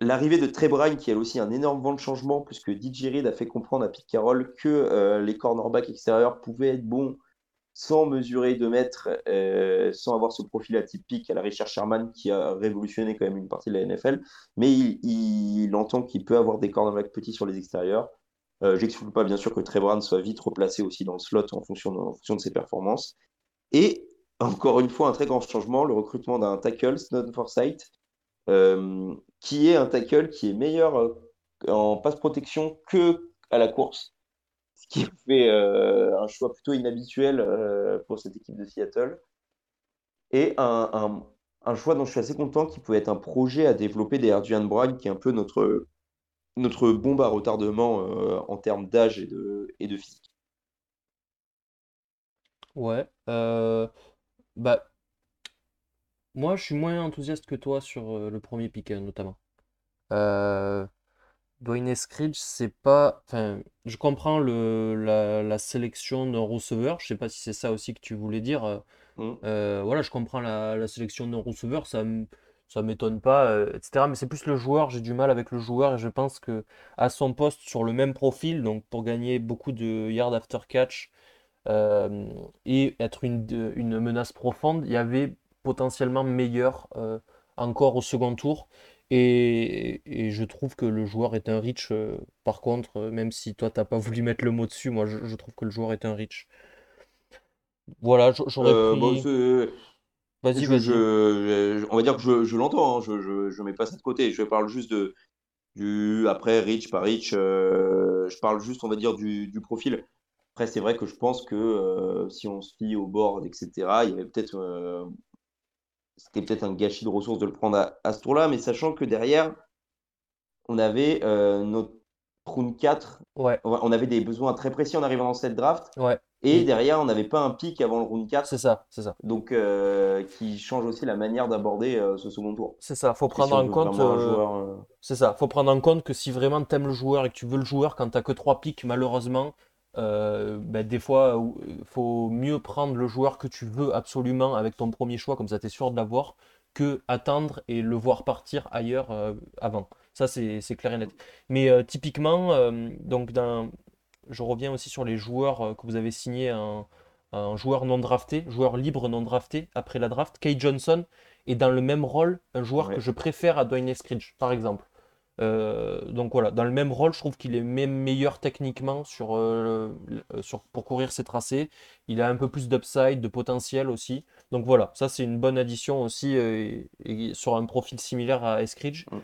L'arrivée de Trey Bryan, qui a aussi un énorme vent de changement, puisque DJ Reed a fait comprendre à Pete Carroll que les cornerbacks extérieurs pouvaient être bons sans mesurer 2 mètres, euh, sans avoir ce profil atypique à la Richard Sherman qui a révolutionné quand même une partie de la NFL. Mais il, entend qu'il peut avoir des cornerbacks petits sur les extérieurs. Euh, pas bien sûr que Trey Brown soit vite replacé aussi dans le slot en fonction de, en fonction de ses performances. Et encore une fois, un très grand changement, le recrutement d'un tackle, Snowden Forsythe, euh, qui est un tackle qui est meilleur euh, en passe protection que à la course ce qui fait euh, un choix plutôt inhabituel euh, pour cette équipe de Seattle. Et un, choix dont je suis assez content, qui peut être un projet à développer derrière Duane Bragg, qui est un peu notre, notre bombe à retardement euh, en termes d'âge et de, et de physique. Ouais. bah, moi, je suis moins enthousiaste que toi sur le premier pick, notamment. Dwayne Eskridge, c'est pas. Enfin, je comprends le, la, la sélection d'un receveur. Je sais pas si c'est ça aussi que tu voulais dire. euh, Mm. euh, voilà, je comprends la, la sélection d'un receveur, ça m'étonne pas, euh, etc. Mais c'est plus le joueur, j'ai du mal avec le joueur et je pense que à son poste sur le même profil, donc pour gagner beaucoup de yards after catch euh, et être une, menace profonde, il y avait potentiellement meilleur euh, encore au second tour. Et, et je trouve que le joueur est un reach. euh, par contre, euh, même si toi t'as pas voulu mettre le mot dessus, moi je, je trouve que le joueur est un reach. Voilà, j'aurais Euh, bon, pris. Vas-y, je, vas-y. je- je- on va dire que je, je l'entends, hein, je, je mets pas ça de côté, je parle juste de, du, après Rich par Rich, euh, je parle juste, on va dire, du, du profil. Après, c'est vrai que je pense que euh, si on se fie au board, etc., il y avait peut-être, c'était peut-être un gâchis de ressources de le prendre à, à ce tour-là, mais sachant que derrière, on avait euh, notre round 4, Ouais, on avait des besoins très précis en arrivant dans cette draft, ouais, et Oui. derrière, on n'avait pas un pic avant le round 4, c'est ça, c'est ça. donc euh, qui change aussi la manière d'aborder euh, ce second tour. C'est ça, faut si prendre en compte. joueur, C'est ça, faut prendre en compte que si vraiment t'aimes le joueur et que tu veux le joueur quand t'as que trois pics, malheureusement, euh, ben, des fois, ou- faut mieux prendre le joueur que tu veux absolument avec ton premier choix, comme ça t'es sûr de l'avoir, que attendre et le voir partir ailleurs euh, avant. Ça, c'est clair et net. Mais euh, typiquement, euh, donc dans, je reviens aussi sur les joueurs euh, que vous avez signés en joueur non drafté, joueur libre non drafté après la draft. Kay Johnson est dans le même rôle, un joueur Ouais. que je préfère à Dwayne Eskridge, par exemple. Euh, donc voilà, dans le même rôle, je trouve qu'il est même meilleur techniquement sur, euh, sur, pour courir ses tracés. Il a un peu plus d'upside, de potentiel aussi. Donc voilà, ça c'est une bonne addition aussi euh, et- et sur un profil similaire à Eskridge. Mm.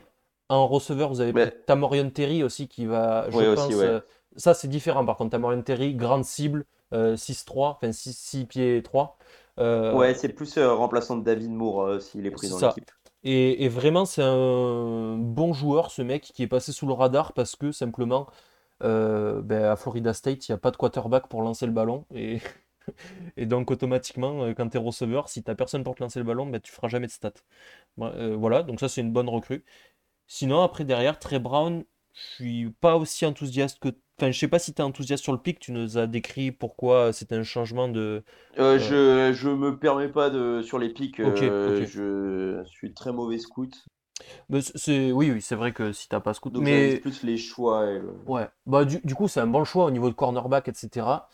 En receveur, vous avez Mais- Tamorian Terry aussi qui va, je pense, aussi, ouais. ça c'est différent par contre. Tamorian Terry, grande cible, euh, 6-3, enfin 6, 6 pieds 3. Euh, Ouais, c'est plus remplaçant de David Moore s'il est pris dans l'équipe. Et, vraiment, c'est un bon joueur, ce mec, qui est passé sous le radar parce que simplement, euh, ben, à Florida State, il n'y a pas de quarterback pour lancer le ballon. Et, donc, automatiquement, euh, quand tu es receveur, si tu personne pour te lancer le ballon, ben, tu feras jamais de stats. Euh, voilà, donc ça, c'est une bonne recrue. Sinon, après, derrière, Trey Brown, je suis pas aussi enthousiaste que. Enfin, je sais pas si tu es enthousiaste sur le pic, tu nous as décrit pourquoi c'était un changement de. Euh, Euh. je, je me permets pas de sur les pics. Ok, euh, ok. Je suis très mauvais scout. Mais c'est, oui, oui, c'est vrai que si t'as pas scout. Donc mais... plus les choix. et le- Ouais, bah du, du coup c'est un bon choix au niveau de cornerback, etc.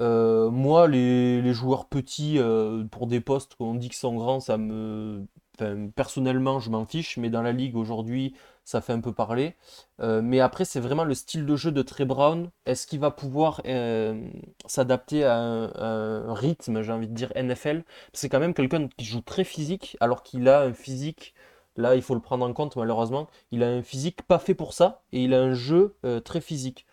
Euh, moi, les, les joueurs petits euh, pour des postes qu'on dit qu'ils sont grands, ça me... enfin, personnellement, je m'en fiche, mais dans la ligue aujourd'hui, ça fait un peu parler. Euh, mais après, c'est vraiment le style de jeu de Trey Brown. Est-ce qu'il va pouvoir euh, s'adapter à un, rythme, j'ai envie de dire NFL? C'est quand même quelqu'un qui joue très physique, alors qu'il a un physique, là, il faut le prendre en compte malheureusement, il a un physique pas fait pour ça, et il a un jeu euh, très physique.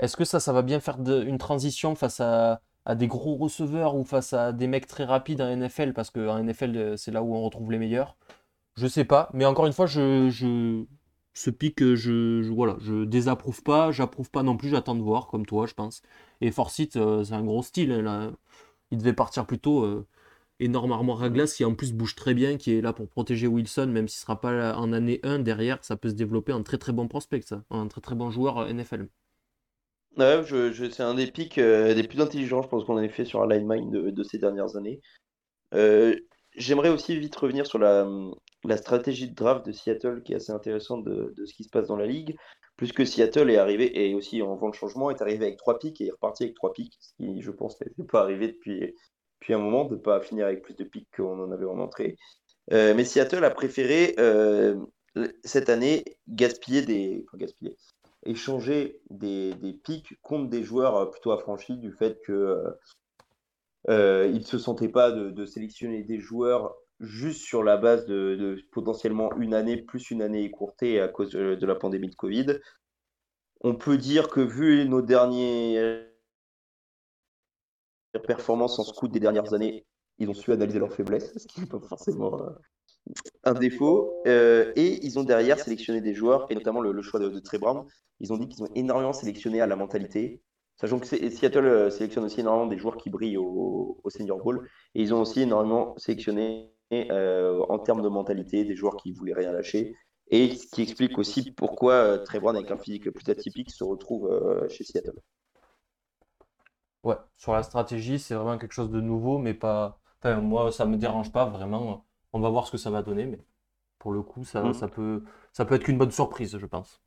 Est-ce que ça, ça va bien faire une transition face à, à des gros receveurs ou face à des mecs très rapides en NFL? Parce qu'en NFL, c'est là où on retrouve les meilleurs. Je sais pas, mais encore une fois, je, je, ce pic, euh, je, voilà, je désapprouve pas, j'approuve pas non plus, j'attends de voir, comme toi, je pense. Et Forsyth, euh, c'est un gros style, hein. Il devait partir plutôt euh, énorme qui en plus bouge très bien, qui est là pour protéger Wilson, même s'il sera pas en année 1, derrière, ça peut se développer en très très bon prospect, ça, un très très bon joueur euh, NFL. Ouais, je, c'est un des pics des plus intelligents, je pense qu'on ait fait sur un line de, ces dernières années. J'aimerais aussi vite revenir sur la, la stratégie de draft de Seattle, qui est assez intéressante de, ce qui se passe dans la ligue. Plus que Seattle est arrivé, et aussi en vent de changement, est arrivé avec trois pics et est reparti avec trois pics, ce qui, je pense, n'était pas arrivé depuis, depuis un moment, de ne pas finir avec plus de pics qu'on en avait en entrée. Euh, mais Seattle a préféré, euh, cette année, gaspiller des... Gaspiller échanger des, des pics contre des joueurs euh, plutôt affranchis du fait que euh, ils ne se sentaient pas de sélectionner des joueurs juste sur la base de, potentiellement une année plus une année écourtée à cause de, la pandémie de Covid. On peut dire que vu nos dernières performances en scout des dernières années, ils ont su analyser leurs faiblesses, ce qui n'est pas forcément euh, un défaut. Euh, et ils ont derrière sélectionné des joueurs, et notamment le, choix de, de Trey Brown. Ils ont dit qu'ils ont énormément sélectionné à la mentalité. Sachant que Seattle euh, sélectionne aussi énormément des joueurs qui brillent au, au Senior Bowl. Et ils ont aussi énormément sélectionné euh, en termes de mentalité des joueurs qui voulaient rien lâcher. Et ce qui explique aussi pourquoi euh, Trey Brown, avec un physique plus atypique, se retrouve euh, chez Seattle. Ouais, sur la stratégie, c'est vraiment quelque chose de nouveau, mais pas. Enfin, moi, ça me dérange pas vraiment. On va voir ce que ça va donner, mais pour le coup, ça, Mhm. ça peut, ça peut être qu'une bonne surprise, je pense.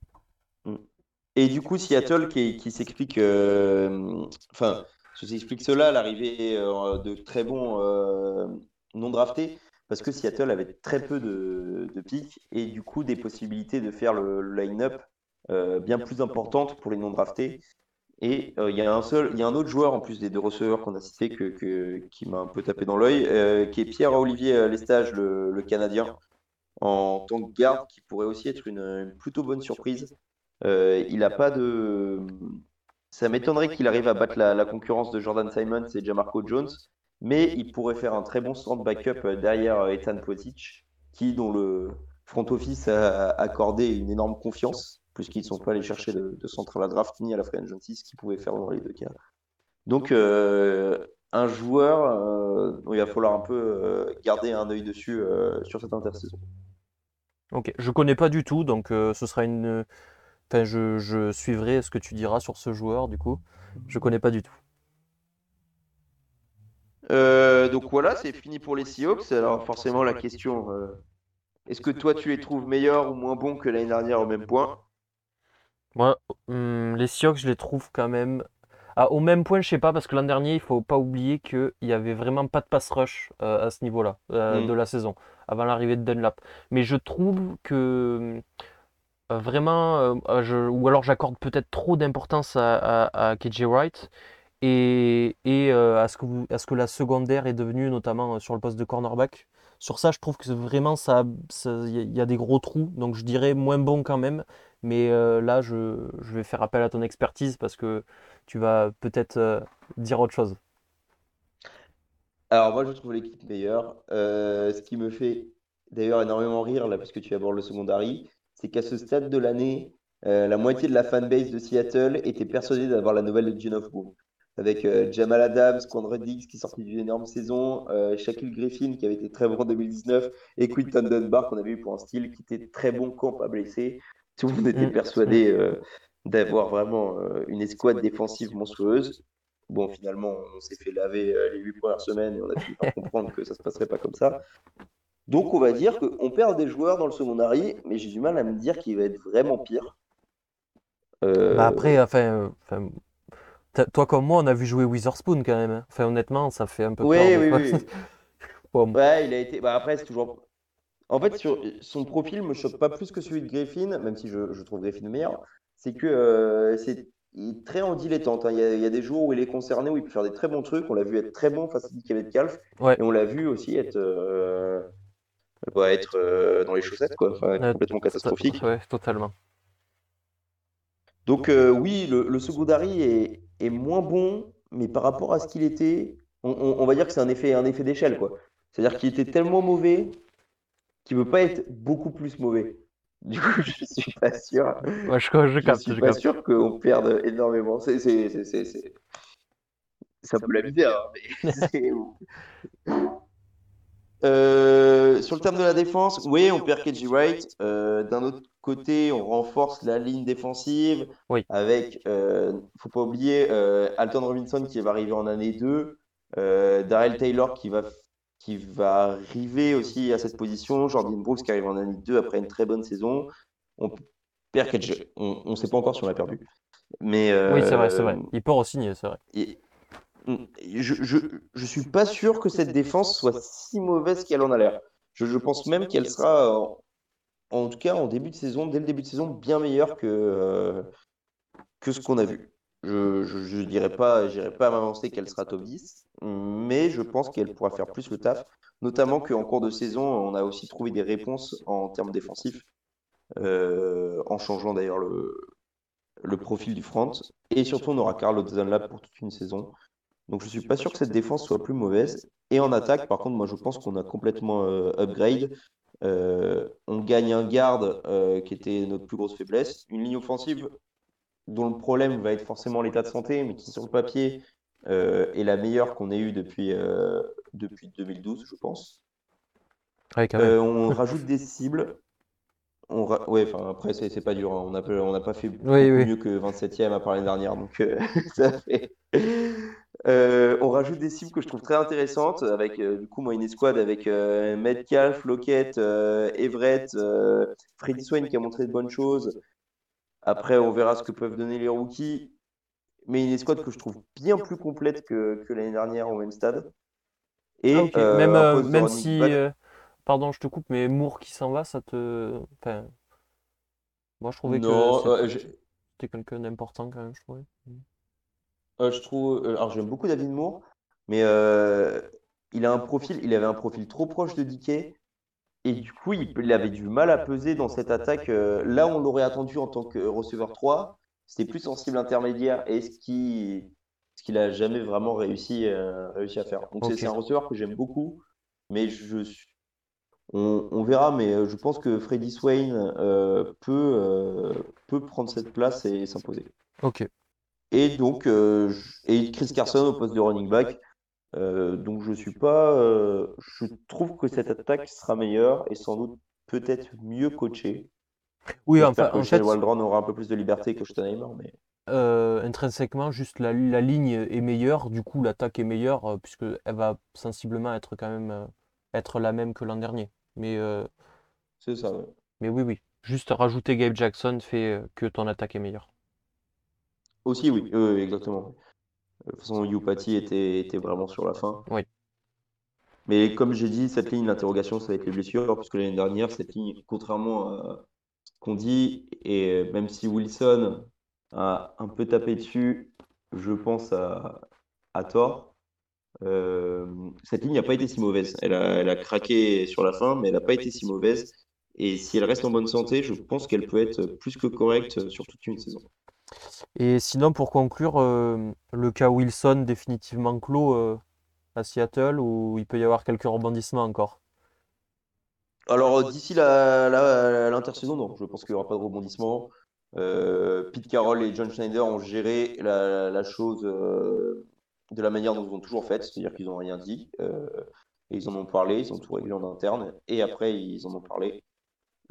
Et du coup, Seattle qui, qui s'explique, euh, enfin, se s'explique cela, l'arrivée euh, de très bons euh, non draftés, parce que Seattle avait très peu de, de pics et du coup des possibilités de faire le, le line-up euh, bien plus importantes pour les non draftés. Et euh, il y a un seul, il y a un autre joueur en plus des deux receveurs qu'on a cité que, que- qui m'a un peu tapé dans l'œil, euh, qui est Pierre-Olivier Lestage, le, le Canadien, en tant que garde, qui pourrait aussi être une, une plutôt bonne surprise. Il a pas de. Ça m'étonnerait qu'il arrive à battre la, la concurrence de Jordan Simons et Jamarco Jones, mais il pourrait faire un très bon stand backup euh, derrière euh, Ethan Potic, qui, dont le front office a accordé une énorme confiance, puisqu'ils ne sont pas allés chercher de, de centre à la draft ni à la free agency, ce qu'ils pouvaient faire dans les deux cas. Donc, euh, un joueur euh, dont il va falloir un peu euh, garder un œil dessus euh, sur cette intersaison. Ok, je connais pas du tout, donc euh, ce sera une. Enfin, je, je suivrai ce que tu diras sur ce joueur, du coup. Je connais pas du tout. Euh, donc voilà, c'est fini pour les Seahawks. Alors forcément la question, euh, est-ce que toi tu les trouves meilleurs ou moins bons que l'année dernière au même point? Moi, hum, les Seahawks, je les trouve quand même. Ah, au même point, je sais pas, parce que l'an dernier, il faut pas oublier qu'il y avait vraiment pas de pass rush euh, à ce niveau-là euh, Mm. de la saison, avant l'arrivée de Dunlap. Mais je trouve que Euh, vraiment, euh, euh, je- ou alors j'accorde peut-être trop d'importance à, à, à KJ Wright et, euh, à ce que à ce que la secondaire est devenue, notamment euh, sur le poste de cornerback. Sur ça, je trouve que vraiment ça, ça- il y, a il des gros trous, donc je dirais moins bon quand même. Mais euh, là, je, vais faire appel à ton expertise parce que tu vas peut-être dire autre chose. Alors moi je trouve l'équipe meilleure. Ce qui me fait d'ailleurs énormément rire là, puisque tu abordes le secondary, c'est qu'à ce stade de l'année, la moitié de la fanbase de Seattle était persuadée d'avoir la nouvelle de John Boom. Avec euh, Jamal Adams, Quandre Diggs qui sortit d'une énorme saison, euh, Shaquille Griffin qui avait été très bon en 2019 et Quinton Dunbar qu'on avait eu pour un style qui était très bon quand pas blessé. Tout le monde était Mm. persuadé euh, d'avoir vraiment euh, une escouade défensive monstrueuse. Bon, finalement, on s'est fait laver euh, les huit premières semaines et on a fini par comprendre que ça se passerait pas comme ça. Donc, on va dire qu'on perd des joueurs dans le secondary, mais j'ai du mal à me dire qu'il va être vraiment pire. Euh, Bah après, enfin, euh, toi comme moi, on a vu jouer Witherspoon quand même. hein. Enfin, honnêtement, ça fait un peu Oui, peur. oui, oui. Bon, Ouais, il a été. Bah, après, c'est toujours. En fait, sur... son profil me choque pas plus que celui de Griffin, même si je, je trouve Griffin meilleur. C'est que euh, c'est il est très en dilettante. hein. Il y a, il y a des jours où il est concerné, où il peut faire des très bons trucs. On l'a vu être très bon face à Dick Calf. Ouais. Et on l'a vu aussi être, euh, bah, être euh, dans les chaussettes, quoi. Enfin, être Ouais, complètement catastrophique. Ouais, totalement. Donc euh, oui, le, le secondary est, est moins bon, mais par rapport à ce qu'il était, on, on- on va dire que c'est un effet, un effet d'échelle, quoi. C'est-à-dire qu'il était tellement mauvais qu'il ne peut pas être beaucoup plus mauvais. Du coup, je suis pas sûr. Ouais, je, je Je capte, suis je pas capte. sûr qu'on perde énormément. C'est c'est- c'est- c'est- c'est- c'est un peu la misère, mais c'est- Euh, sur le terme de la défense, oui, on perd KJ Wright. Euh, D'un autre côté, on renforce la ligne défensive Oui. avec, euh, faut pas oublier, euh, Alton Robinson qui va arriver en année 2, euh, Darrell Taylor qui va, qui va arriver aussi à cette position, Jordan Brooks qui arrive en année 2 après une très bonne saison. On perd. On ne sait pas encore si on l'a perdu. Mais, Oui, c'est vrai, c'est euh, vrai. Il peut re-signer, c'est vrai. et- je, je, je suis pas sûr que cette défense soit si mauvaise qu'elle en a l'air. Je, je pense même qu'elle sera, en, tout cas en début de saison, dès le début de saison, bien meilleure que, euh, que ce qu'on a vu. Je, je, je dirais pas, pas m'avancer qu'elle sera top 10, mais je pense qu'elle pourra faire plus le taf, notamment qu'en cours de saison, on a aussi trouvé des réponses en termes défensifs, euh, en changeant d'ailleurs le, le profil du front. Et surtout, on aura Carl Dunlap pour toute une saison. Donc je suis pas sûr que cette défense soit plus mauvaise. Et en attaque, par contre, moi je pense qu'on a complètement euh, upgrade. Euh, on gagne un garde euh, qui était notre plus grosse faiblesse. Une ligne offensive dont le problème va être forcément l'état de santé, mais qui sur le papier euh, est la meilleure qu'on ait eue depuis, depuis 2012, je pense. Ouais, on rajoute des cibles. On ra- Ouais, enfin après c'est pas dur. hein. On n'a pas, on n'a pas fait beaucoup Oui, oui. mieux que 27e à part l'année dernière, donc euh, ça fait. Euh, on rajoute des cibles que je trouve très intéressantes avec euh, du coup moi une escouade avec Metcalf, Lockett, Everett, Freddy Swain qui a montré de bonnes choses. Après on verra ce que peuvent donner les rookies, mais une escouade que je trouve bien plus complète que, que l'année dernière au même stade. Et Ah, Même, même si, back- pardon, je te coupe, mais Moore qui s'en va, ça te. Enfin, moi je trouvais que Non, c'était euh, c'était quelqu'un d'important quand même, je trouvais. Euh, je trouve, euh, alors j'aime beaucoup David Moore, mais euh, il a un profil, il avait un profil trop proche de DK et du coup il, il avait du mal à peser dans cette attaque. là, on l'aurait attendu en tant que receveur 3, c'était plus en cible intermédiaire et ce qui, ce qu'il a jamais vraiment réussi, réussi à faire. Donc c'est un receveur que j'aime beaucoup, mais je, suis- on, on verra, mais euh, je pense que Freddy Swain euh, peut, euh, peut prendre cette place et s'imposer. Ok. Et donc, euh, et Chris Carson au poste de running back. Euh, donc, je suis pas. euh, je trouve que cette attaque sera meilleure et sans doute peut-être mieux coachée. Oui, enfin, que en fait, Waldron aura un peu plus de liberté que Steinheimer, mais euh, intrinsèquement, juste la, la ligne est meilleure, du coup l'attaque est meilleure, euh, puisque elle va sensiblement être quand même euh, être la même que l'an dernier. Mais, euh, c'est ça. ouais. mais oui, oui. Juste rajouter Gabe Jackson fait euh, que ton attaque est meilleure. Aussi, oui, exactement. De toute façon, Yupati était, était vraiment sur la fin. Oui. Mais comme j'ai dit, cette ligne d'interrogation, ça va être les blessures, parce que l'année dernière, cette ligne, contrairement à, qu'on dit, et même si Wilson a un peu tapé dessus, je pense à, à tort, cette ligne n'a pas été si mauvaise. Elle a, elle a craqué sur la fin, mais elle n'a pas été si mauvaise. Et si elle reste en bonne santé, je pense qu'elle peut être plus que correcte sur toute une saison. Et sinon, pour conclure, euh, le cas Wilson définitivement clos euh, à Seattle ou il peut y avoir quelques rebondissements encore? Alors, d'ici la- la- l'intersaison, non, je pense qu'il n'y aura pas de rebondissement. Euh, Pete Carroll et John Schneider ont géré la, la chose euh, de la manière dont ils ont toujours fait, c'est-à-dire qu'ils n'ont rien dit. euh, et ils en ont parlé, ils ont tout réglé en interne, et après, ils en ont parlé.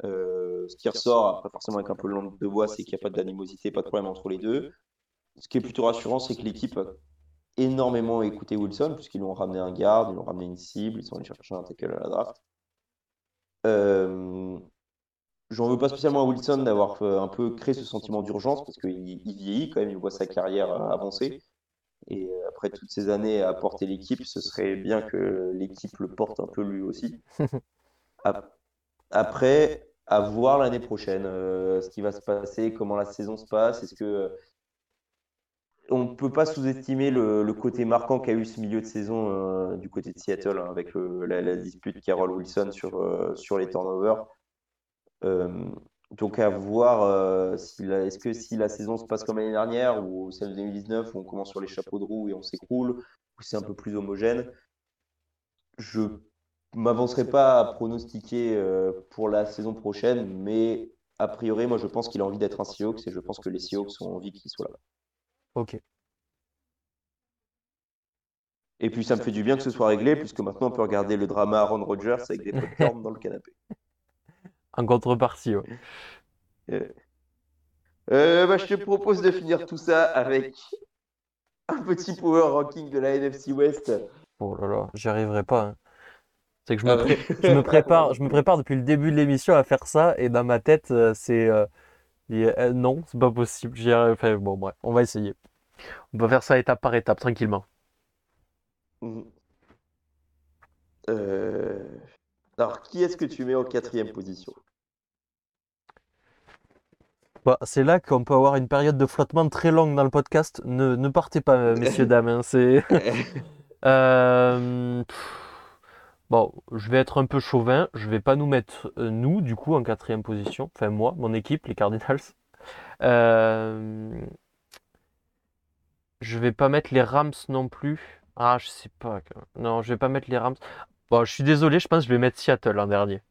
Euh, ce qui ressort, après forcément avec un peu de langue de bois, c'est qu'il n'y a pas d'animosité, pas de problème entre les deux. Ce qui est plutôt rassurant, c'est que l'équipe a énormément écouté Wilson, puisqu'ils l'ont ramené un garde, ils l'ont ramené une cible, ils sont allés chercher un tackle à la draft. Euh, J'en veux pas spécialement à Wilson d'avoir euh, un peu créé ce sentiment d'urgence, parce qu'il il vieillit quand même, il voit sa carrière euh, avancer. Et après toutes ces années à porter l'équipe, ce serait bien que l'équipe le porte un peu lui aussi. Ap- Après, à voir l'année prochaine, euh, ce qui va se passer, comment la saison se passe. Est-ce que euh, on ne peut pas sous-estimer le, le côté marquant qu'a eu ce milieu de saison euh, du côté de Seattle hein, avec le- la, la dispute Carroll Wilson sur, sur les turnovers. Euh, donc à voir euh, si la- est-ce que si la saison se passe comme l'année dernière ou celle de 2019 où on commence sur les chapeaux de roue et on s'écroule, où c'est un peu plus homogène. Je m'avancerai pas à pronostiquer euh, pour la saison prochaine, mais a priori, moi je pense qu'il a envie d'être un Seahawks et je pense que les Seahawks ont envie qu'il soit là. Ok. Et puis ça me fait du bien que ce soit réglé, puisque maintenant on peut regarder le drama Aaron Rodgers avec des popcorn dans le canapé. En contrepartie, ouais. Euh, euh, bah, je te propose de finir tout ça avec un petit power ranking de la NFC West. Oh là là, j'y arriverai pas. hein. C'est que je me, Ah ouais. pré- je me prépare, je me prépare depuis le début de l'émission à faire ça et dans ma tête, euh, c'est euh, euh, non, c'est pas possible. J'y arrive- enfin, bon, bref, on va essayer. On va faire ça étape par étape, tranquillement. Mhm. Euh, Alors, qui est-ce que tu mets en quatrième position? Bah, c'est là qu'on peut avoir une période de flottement très longue dans le podcast. Ne, ne partez pas, messieurs, dames. hein, c'est... Euh, Bon, je vais être un peu chauvin. Je vais pas nous mettre, euh, nous, du coup, en quatrième position. Enfin, moi, mon équipe, les Cardinals. Euh, Je vais pas mettre les Rams non plus. Ah, je sais pas. Non, je vais pas mettre les Rams. Bon, je suis désolé, je pense que je vais mettre Seattle en dernier.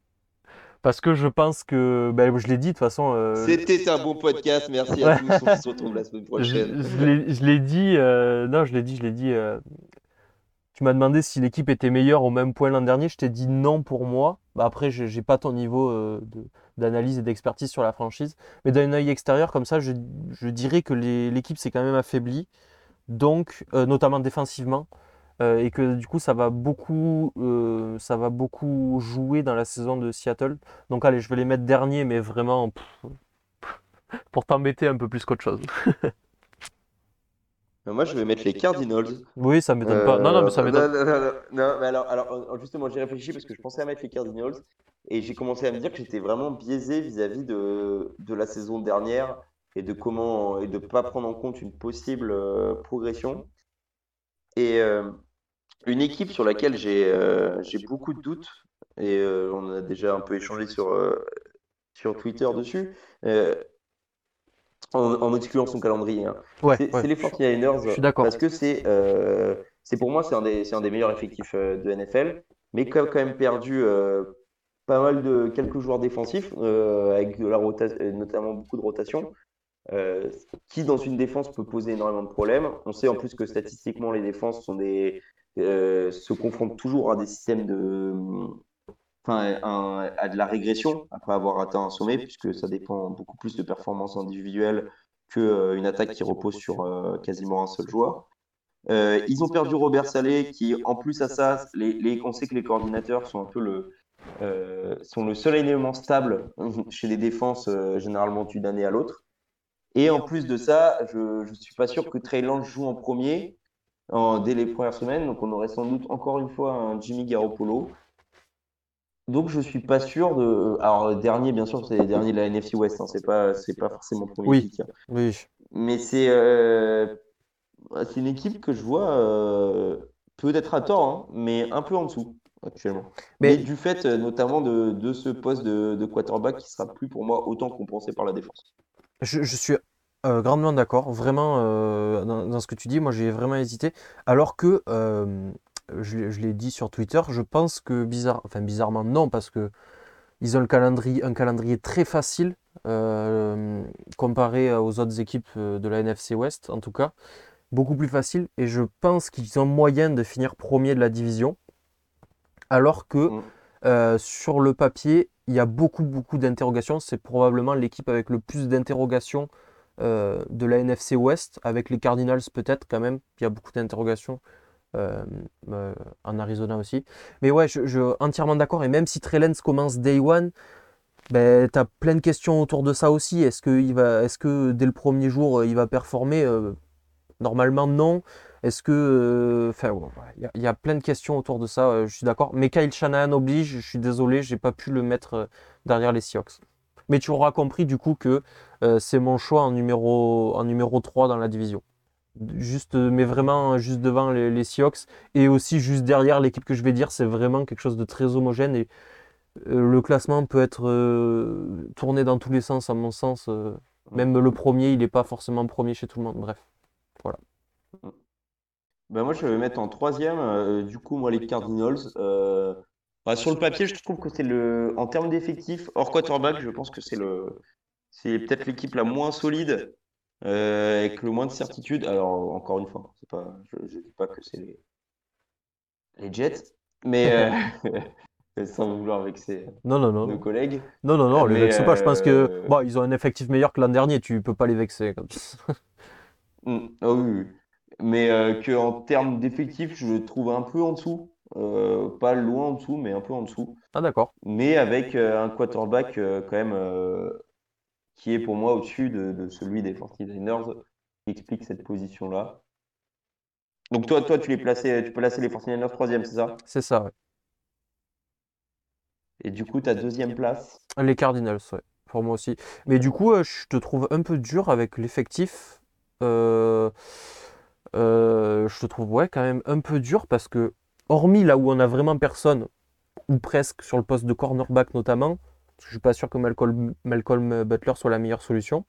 Parce que je pense que, ben, je l'ai dit de toute façon. euh, C'était un bon podcast, merci à tous, on se retrouve la semaine je, prochaine. je l'ai je l'ai dit, euh, non, je l'ai dit, je l'ai dit. euh, tu m'as demandé si l'équipe était meilleure au même point l'an dernier. Je t'ai dit non pour moi. Bah après, j'ai j'ai pas ton niveau de- d'analyse et d'expertise sur la franchise. Mais d'un œil extérieur, comme ça, je, je dirais que les- l'équipe s'est quand même affaiblie. Donc, notamment défensivement. Euh, et que du coup, ça va beaucoup, euh, ça va beaucoup jouer dans la saison de Seattle. Donc, allez, je vais les mettre derniers, mais vraiment pff, pour t'embêter un peu plus qu'autre chose. Moi, je vais mettre les Cardinals. Oui, ça m'étonne pas. Non, non, mais ça Euh, m'étonne. Non, non, non, non, mais alors, alors, justement, j'ai réfléchi parce que je pensais à mettre les Cardinals et j'ai commencé à me dire que j'étais vraiment biaisé vis-à-vis de, de la saison dernière et de comment et de pas prendre en compte une possible euh, progression. Et euh, une équipe sur laquelle j'ai euh, j'ai beaucoup de doutes et euh, on a déjà un peu échangé sur, euh, sur Twitter dessus. euh, en, en excluant son calendrier. hein. Ouais, C'est ouais. les 49ers. je suis d'accord. Parce que c'est euh, pour moi, c'est un des, c'est un des meilleurs effectifs euh, de NFL, mais qui a quand même perdu euh, pas mal de quelques joueurs défensifs, euh, avec de la euh, notamment beaucoup de rotation, euh, qui dans une défense peut poser énormément de problèmes. On sait en plus que statistiquement, les défenses sont des, euh, se confrontent toujours à des systèmes de. Enfin, à de la régression après avoir atteint un sommet, puisque ça dépend beaucoup plus de performances individuelles qu'une attaque qui repose sur euh, quasiment un seul joueur. Euh, ils ont perdu Robert Saleh, qui en plus à ça, les, on sait que les coordinateurs sont un peu le, euh, sont le seul élément stable chez les défenses, euh, généralement d'une année à l'autre. Et en plus de ça, je ne suis pas sûr que Trey Lance joue en premier en- dès les premières semaines. Donc on aurait sans doute encore une fois un Jimmy Garoppolo. Donc je suis pas sûr de. Alors dernier, bien sûr, c'est les derniers de la NFC West. Hein, c'est pas, c'est pas forcément premier Oui. pick, hein. Oui. Mais c'est, euh, c'est une équipe que je vois euh, peut-être à tort, hein, mais un peu en dessous actuellement. Mais- Mais du fait euh, notamment de, de ce poste de, de quarterback qui sera plus pour moi autant compensé par la défense. Je, je suis euh, grandement d'accord, vraiment, euh, dans, dans ce que tu dis, moi j'ai vraiment hésité. Alors que, euh, je, l'ai- je l'ai dit sur Twitter, je pense que bizarre, enfin bizarrement non, parce que ils ont le calendrier, un calendrier très facile comparé aux autres équipes de la NFC West, en tout cas, beaucoup plus facile. Et je pense qu'ils ont moyen de finir premier de la division, alors que Mm. sur le papier, il y a beaucoup, beaucoup d'interrogations. C'est probablement l'équipe avec le plus d'interrogations euh, de la NFC West, avec les Cardinals peut-être quand même. Il y a beaucoup d'interrogations euh, euh, en Arizona aussi. Mais ouais, je, je entièrement d'accord. Et même si Trey Lance commence day one, ben, tu as plein de questions autour de ça aussi. Est-ce que, il va, est-ce que dès le premier jour, il va performer? Normalement, non. Est-ce que. Enfin, il y, y a plein de questions autour de ça, je suis d'accord. Mais Kyle Shanahan oblige, je suis désolé, j'ai pas pu le mettre derrière les Seahawks. Mais tu auras compris du coup que euh, c'est mon choix en numéro, en numéro 3 dans la division. Juste, mais vraiment juste devant les, Seahawks et aussi juste derrière l'équipe que je vais dire, c'est vraiment quelque chose de très homogène et euh, le classement peut être euh, tourné dans tous les sens, à mon sens. même le premier, il n'est pas forcément premier chez tout le monde. Bref. Ben moi, je vais mettre en troisième, du coup, moi, les Cardinals. Bah, sur le papier, je trouve que c'est le. En termes d'effectifs, hors quarterback, je pense que c'est le. C'est peut-être l'équipe la moins solide, euh, avec le moins de certitude. Alors, encore une fois, c'est pas... je ne dis pas que c'est les... les Jets, mais euh, sans vouloir vexer Non, non, non. nos collègues. Non, non, non, les Mais, vexe pas. Je pense que euh, bon, ils ont un effectif meilleur que l'an dernier. Tu peux pas les vexer. comme ça. Mm, ah oui, oui. Mais euh, que en termes d'effectifs, je le trouve un peu en dessous. Euh, pas loin en dessous, mais un peu en dessous. Ah, d'accord. Mais avec euh, un quarterback euh, quand même euh, qui est pour moi au-dessus de, de celui des 49ers, qui explique cette position-là. Donc toi, toi, tu les plaçais, tu peux placer les 49ers troisième, c'est ça? C'est ça, ouais. Et du coup, ta deuxième place? Les Cardinals, ouais. Pour moi aussi. Mais du coup, euh, je te trouve un peu dur avec l'effectif. Euh, euh, je te trouve, ouais, quand même un peu dur parce que, hormis là où on a vraiment personne, ou presque sur le poste de cornerback notamment, parce que je suis pas sûr que Malcolm, Malcolm Butler soit la meilleure solution.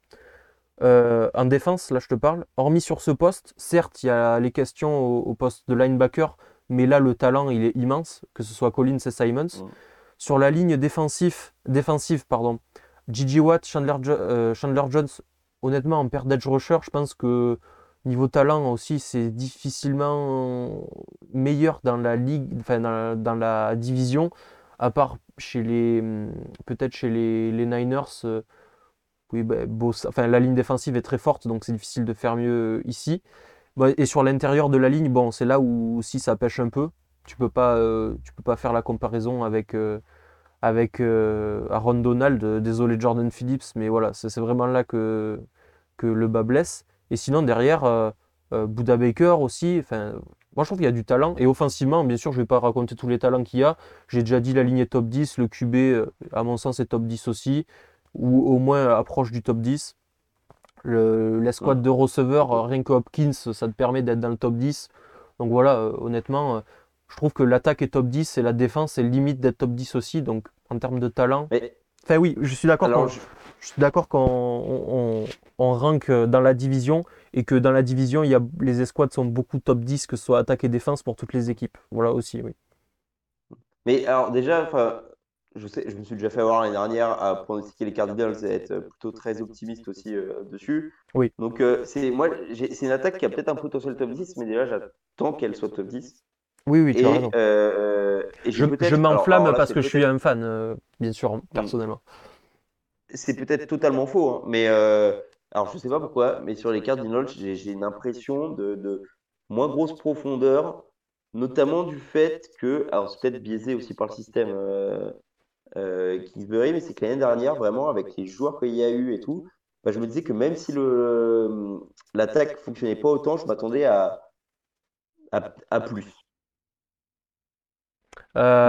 Euh, en défense, là je te parle, hormis sur ce poste, certes il y a les questions au, au poste de linebacker, mais là le talent il est immense, que ce soit Collins et Simons. Sur la ligne défensif, défensive, pardon, Gigi Watt, Chandler, Jo- euh, Chandler Jones, honnêtement en perte d'edge rusher, je pense que niveau talent aussi c'est difficilement meilleur dans la ligue, enfin dans la, division, à part chez les peut-être chez les, Niners. euh, oui, Bosa- enfin, la ligne défensive est très forte, donc c'est difficile de faire mieux ici. Bon, et sur l'intérieur de la ligne, bon, c'est là où aussi ça pêche un peu. Tu peux pas, euh, tu peux pas faire la comparaison avec, euh, avec euh, Aaron Donald. Euh, Désolé Jordan Phillips, mais voilà, c'est vraiment là que, que le bas blesse. Et sinon, derrière, euh, euh, Buda Baker aussi. Enfin, moi, je trouve qu'il y a du talent. Et offensivement, bien sûr, je vais pas raconter tous les talents qu'il y a. J'ai déjà dit la ligne est top 10. Le QB, euh, à mon sens, est top 10 aussi ou au moins approche du top 10. Le, l'escouade de receveurs, euh, rien que Hopkins, ça te permet d'être dans le top 10. Donc voilà, honnêtement, je trouve que l'attaque est top 10 et la défense est limite d'être top 10 aussi. Donc en termes de talent. Mais Enfin oui, je suis d'accord je- je suis d'accord qu'on on, rank euh, dans la division et que dans la division, il y a, les escouades sont beaucoup top 10, que ce soit attaque et défense pour toutes les équipes. Voilà aussi, oui. Mais alors déjà, je sais, je me suis déjà fait avoir l'année dernière à pronostiquer les Cardinals et être plutôt très optimiste aussi euh, dessus. Oui. Donc euh, c'est moi, c'est une attaque qui a peut-être un potentiel top 10, mais déjà j'attends qu'elle soit top 10. Oui, oui, tu Et, as raison. euh, et Je, m'enflamme parce que je suis un fan, bien sûr, hein, personnellement. C'est peut-être totalement faux, hein, mais euh, alors je sais pas pourquoi, mais sur les Cardinals, j'ai j'ai une impression de, de moins grosse profondeur, notamment du fait que, alors c'est peut-être biaisé aussi par le système euh, euh, Kingsbury, mais c'est que l'année dernière, vraiment, avec les joueurs qu'il y a eu et tout, bah, je me disais que même si le l'attaque fonctionnait pas autant, je m'attendais à, à, à plus.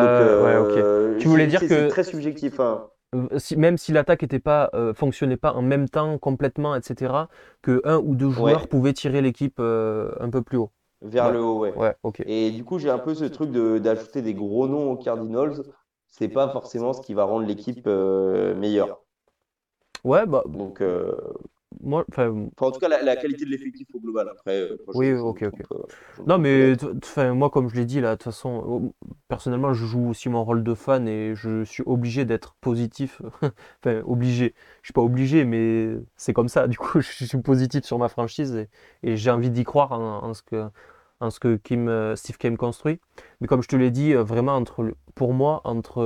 Euh, ouais, ok. euh, Tu voulais c'est- dire que- c'est très subjectif. hein. Si- même si l'attaque était pas, euh, fonctionnait pas en même temps complètement, etc., que un ou deux joueurs Ouais. pouvaient tirer l'équipe euh, un peu plus haut. Vers Ouais. le haut, ouais. Et du coup, j'ai un peu ce truc de d'ajouter des gros noms aux Cardinals. C'est pas forcément ce qui va rendre l'équipe euh, meilleure. Ouais, bah Donc, euh, moi, enfin, enfin, en tout cas, la, la qualité de l'effectif au global. Après, euh, moi, Oui, ok, ok. euh, Non, mais moi, comme je l'ai dit là, de toute façon, euh, personnellement, je joue aussi mon rôle de fan et je suis obligé d'être positif. Enfin, obligé. Je suis pas obligé, mais c'est comme ça. Du coup, je suis positif sur ma franchise et, et j'ai envie d'y croire en, en ce que, en ce que Kim, Steve Kim construit. Mais comme je te l'ai dit, vraiment, entre, pour moi, entre,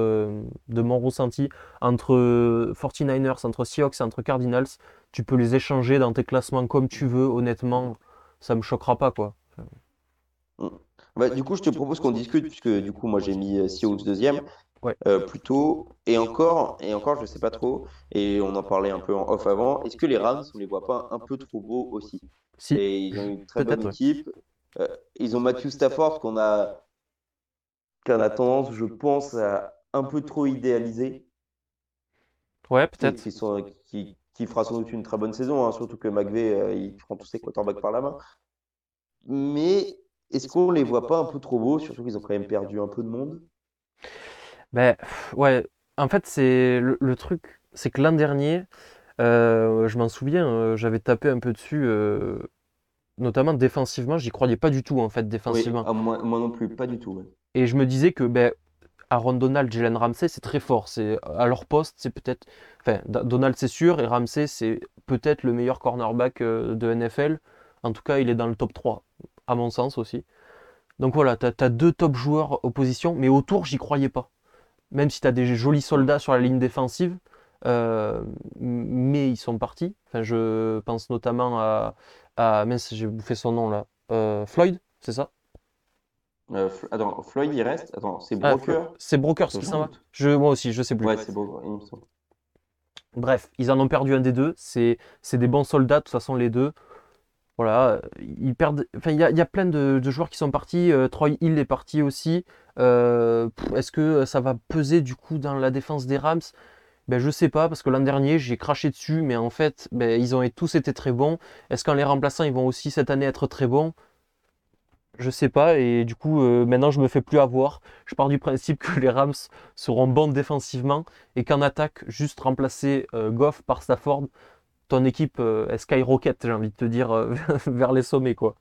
de mon ressenti, entre euh, 49ers, entre Seahawks entre Cardinals, tu peux les échanger dans tes classements comme tu veux. Honnêtement, ça me choquera pas, quoi. Bah, du coup, je te propose qu'on discute, puisque du coup, moi, j'ai mis euh, Seahawks deuxième. Ouais. euh, plutôt. Et encore, et encore, je sais pas trop. Et on en parlait un peu en off avant. Est-ce que les Rams, on les voit pas un peu trop beaux aussi? Si. Et ils ont une très bonne ouais. équipe. Euh, ils ont Matthew Stafford qu'on a, qu'on a tendance, je pense, à un peu trop idéaliser. Ouais, peut-être. qui sont, qui, qui fera sans doute une très bonne saison, hein, surtout que McVay, euh, il prend tous ses quarterbacks par la main. Mais est-ce qu'on les voit pas un peu trop beaux, surtout qu'ils ont quand même perdu un peu de monde? Ben, ouais, en fait, c'est le, le truc, c'est que l'an dernier, euh, je m'en souviens, euh, j'avais tapé un peu dessus, euh, notamment défensivement, j'y croyais pas du tout, en fait, défensivement. ah, moi, moi non plus, pas du tout. ouais. Et je me disais que, ben, Aaron Donald, Jalen Ramsey, c'est très fort. À leur poste, c'est peut-être. Enfin, Donald, c'est sûr, et Ramsey, c'est peut-être le meilleur cornerback euh, de NFL. En tout cas, il est dans le top 3, à mon sens aussi. Donc voilà, tu as, deux top joueurs opposition, mais autour, j'y croyais pas. Même si tu as des jolis soldats sur la ligne défensive, euh, mais ils sont partis. Enfin, je pense notamment à. à mince, j'ai bouffé son nom là. Euh, Floyd, c'est ça? Euh, attends, Floyd, il reste? Attends, c'est Ah, Broker? C'est Brokers qui s'en va je, Moi aussi, je sais plus. Ouais, c'est Broker, il me semble. Bref, ils en ont perdu un des deux. C'est des bons soldats, de toute façon, les deux. Voilà, euh, ils perdent. Enfin, il y a, il y a plein de, de joueurs qui sont partis. euh, Troy Hill est parti aussi. Euh, Est-ce que ça va peser du coup dans la défense des Rams? Ben, je sais pas, parce que l'an dernier, j'ai craché dessus, mais en fait, ben, ils ont tous été très bons. Est-ce qu'en les remplaçant, ils vont aussi cette année être très bons? Je sais pas, et du coup, euh, maintenant, je me fais plus avoir. Je pars du principe que les Rams seront bons défensivement et qu'en attaque, juste remplacer euh, Goff par Stafford, ton équipe euh, est skyrocket, j'ai envie de te dire, vers les sommets, quoi.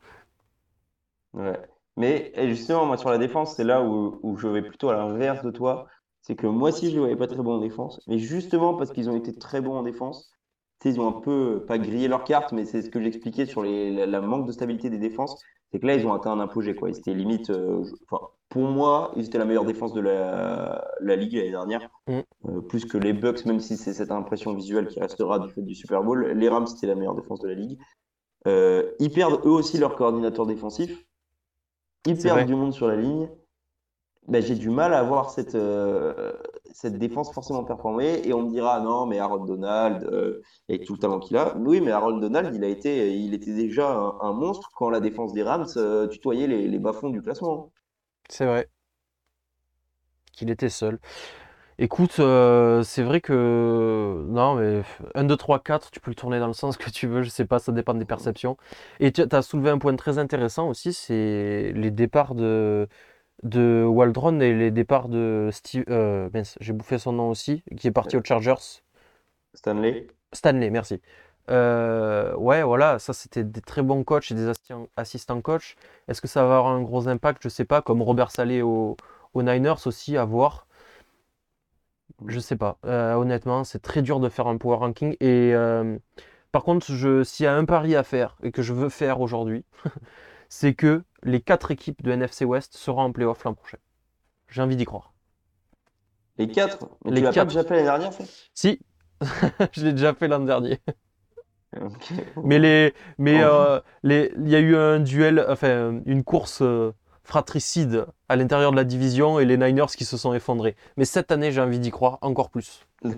Ouais. Mais et justement, moi, sur la défense, c'est là où, je vais plutôt à l'inverse de toi. C'est que moi aussi, je ne voyais pas très bons en défense. Mais justement, parce qu'ils ont été très bons en défense, ils ont un peu, pas grillé leur carte, mais c'est ce que j'expliquais sur les, la, la manque de stabilité des défenses. C'est que là, ils ont atteint un apogée, quoi. Ils étaient limite, euh, je- pour moi, ils étaient la meilleure défense de la, la ligue l'année dernière. Mm. Euh, plus que les Bucks, même si c'est cette impression visuelle qui restera du fait du Super Bowl. Les Rams, c'était la meilleure défense de la ligue. Euh, ils perdent eux aussi leur coordinateur défensif. Ils perdent vrai. du monde sur la ligne. Ben, j'ai du mal à avoir cette, euh, cette défense forcément performée. Et on me dira, non, mais Harold Donald, euh, avec tout le talent qu'il a. Oui, mais Harold Donald, il a été, il était déjà un, un monstre quand la défense des Rams euh, tutoyait les, les bas-fonds du classement. C'est vrai. Qu'il était seul. Écoute, euh, c'est vrai que. Non, mais 1, 2, 3, 4, tu peux le tourner dans le sens que tu veux, je sais pas, ça dépend des perceptions. Et tu as soulevé un point très intéressant aussi, c'est les départs de, de Waldron et les départs de Steve. euh, mince, j'ai bouffé son nom aussi, qui est parti aux Chargers. Stanley. Stanley, merci. Euh, ouais, voilà, ça c'était des très bons coachs et des assistants, coachs. Est-ce que ça va avoir un gros impact? Je sais pas, comme Robert Saleh aux, aux Niners aussi, à voir. Je sais pas. Euh, honnêtement, c'est très dur de faire un power ranking. Et euh, par contre, je, s'il y a un pari à faire et que je veux faire aujourd'hui, c'est que les quatre équipes de NFC West seront en playoff l'an prochain. J'ai envie d'y croire. Les quatre. Mais Les tu l'as pas quatre. déjà fait l'année dernière, ça? Si, je l'ai déjà fait l'an dernier. Ok. Mais les, mais Oh. euh, les, il y a eu un duel, enfin une course euh, fratricide à l'intérieur de la division et les Niners qui se sont effondrés. Mais cette année, j'ai envie d'y croire encore plus.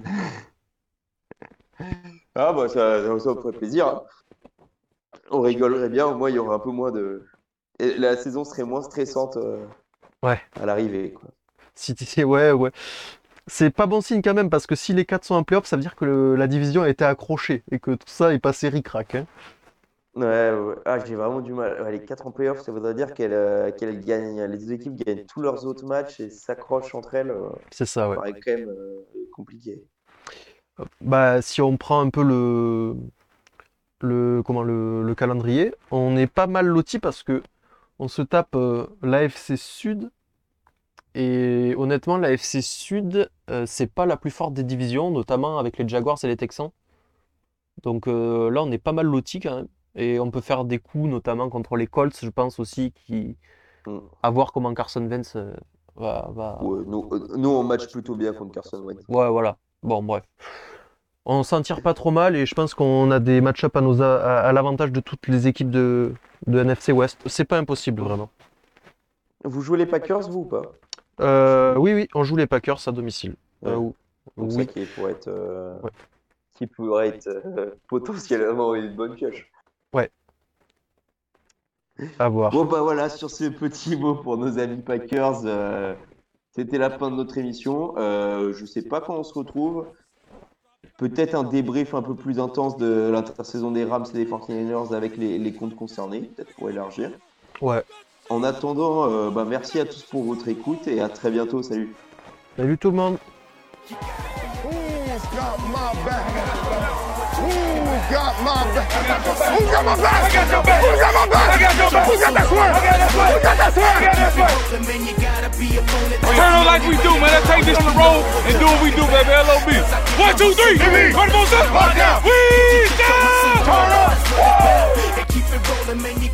Ah bah ça, ça me ferait plaisir. On rigolerait bien, au moins il y aurait un peu moins de... Et la saison serait moins stressante euh, Ouais. à l'arrivée, quoi. Si ouais, ouais. C'est pas bon signe quand même, parce que si les 4 sont en playoff, ça veut dire que le- la division a été accrochée et que tout ça est passé ric-rac. hein. Ouais, ouais. Ah, j'ai vraiment du mal. Ouais, les 4 en playoff, ça voudrait dire qu'elles euh, qu'elles gagnent, les deux équipes gagnent tous leurs autres matchs et s'accrochent entre elles. euh, C'est ça, ouais. Ça paraît quand même euh, compliqué. Bah, si on prend un peu le, le, comment, le, le calendrier, on est pas mal loti parce que on se tape euh, l'AFC Sud. Et honnêtement, l'AFC Sud, euh, c'est pas la plus forte des divisions, notamment avec les Jaguars et les Texans. Donc euh, là, on est pas mal loti quand même. Et on peut faire des coups, notamment contre les Colts, je pense aussi, qui... Mm. à voir comment Carson euh, va, va, Ouais, nous, nous, on match plutôt bien contre Carson Wentz. Ouais, voilà. Bon, bref. On s'en tire pas trop mal et je pense qu'on a des match-up à, nos a- à, à l'avantage de toutes les équipes de, de NFC West. C'est pas impossible, vraiment. Vous jouez les Packers, vous ou pas? Euh, oui, oui, on joue les Packers à domicile. Euh, Ouais. ou- Donc ça oui, qui pourrait être, euh, Ouais. qui pourrait être potentiellement une bonne pioche. à voir. Bon bah voilà, sur ce petit mot pour nos amis Packers, c'était la fin de notre émission. Je sais pas quand on se retrouve. Peut-être un débrief un peu plus intense de l'intersaison des Rams et des 49ers avec les, les comptes concernés, peut-être pour élargir. Ouais. En attendant, euh, bah, merci à tous pour votre écoute et à très bientôt. Salut. Salut tout le monde. Who's got my back? Who got my back? Who got my back? I got your back. Who got my back? I got your back. Who got that swear? I got that swear. Who got that swear? Got that swear. Turn on like we do, man. Let's take this on the road and do what we do, baby. LOB. One, two, three. Turn them on, Lock down. We down. Turn up. and keep it rolling, man. You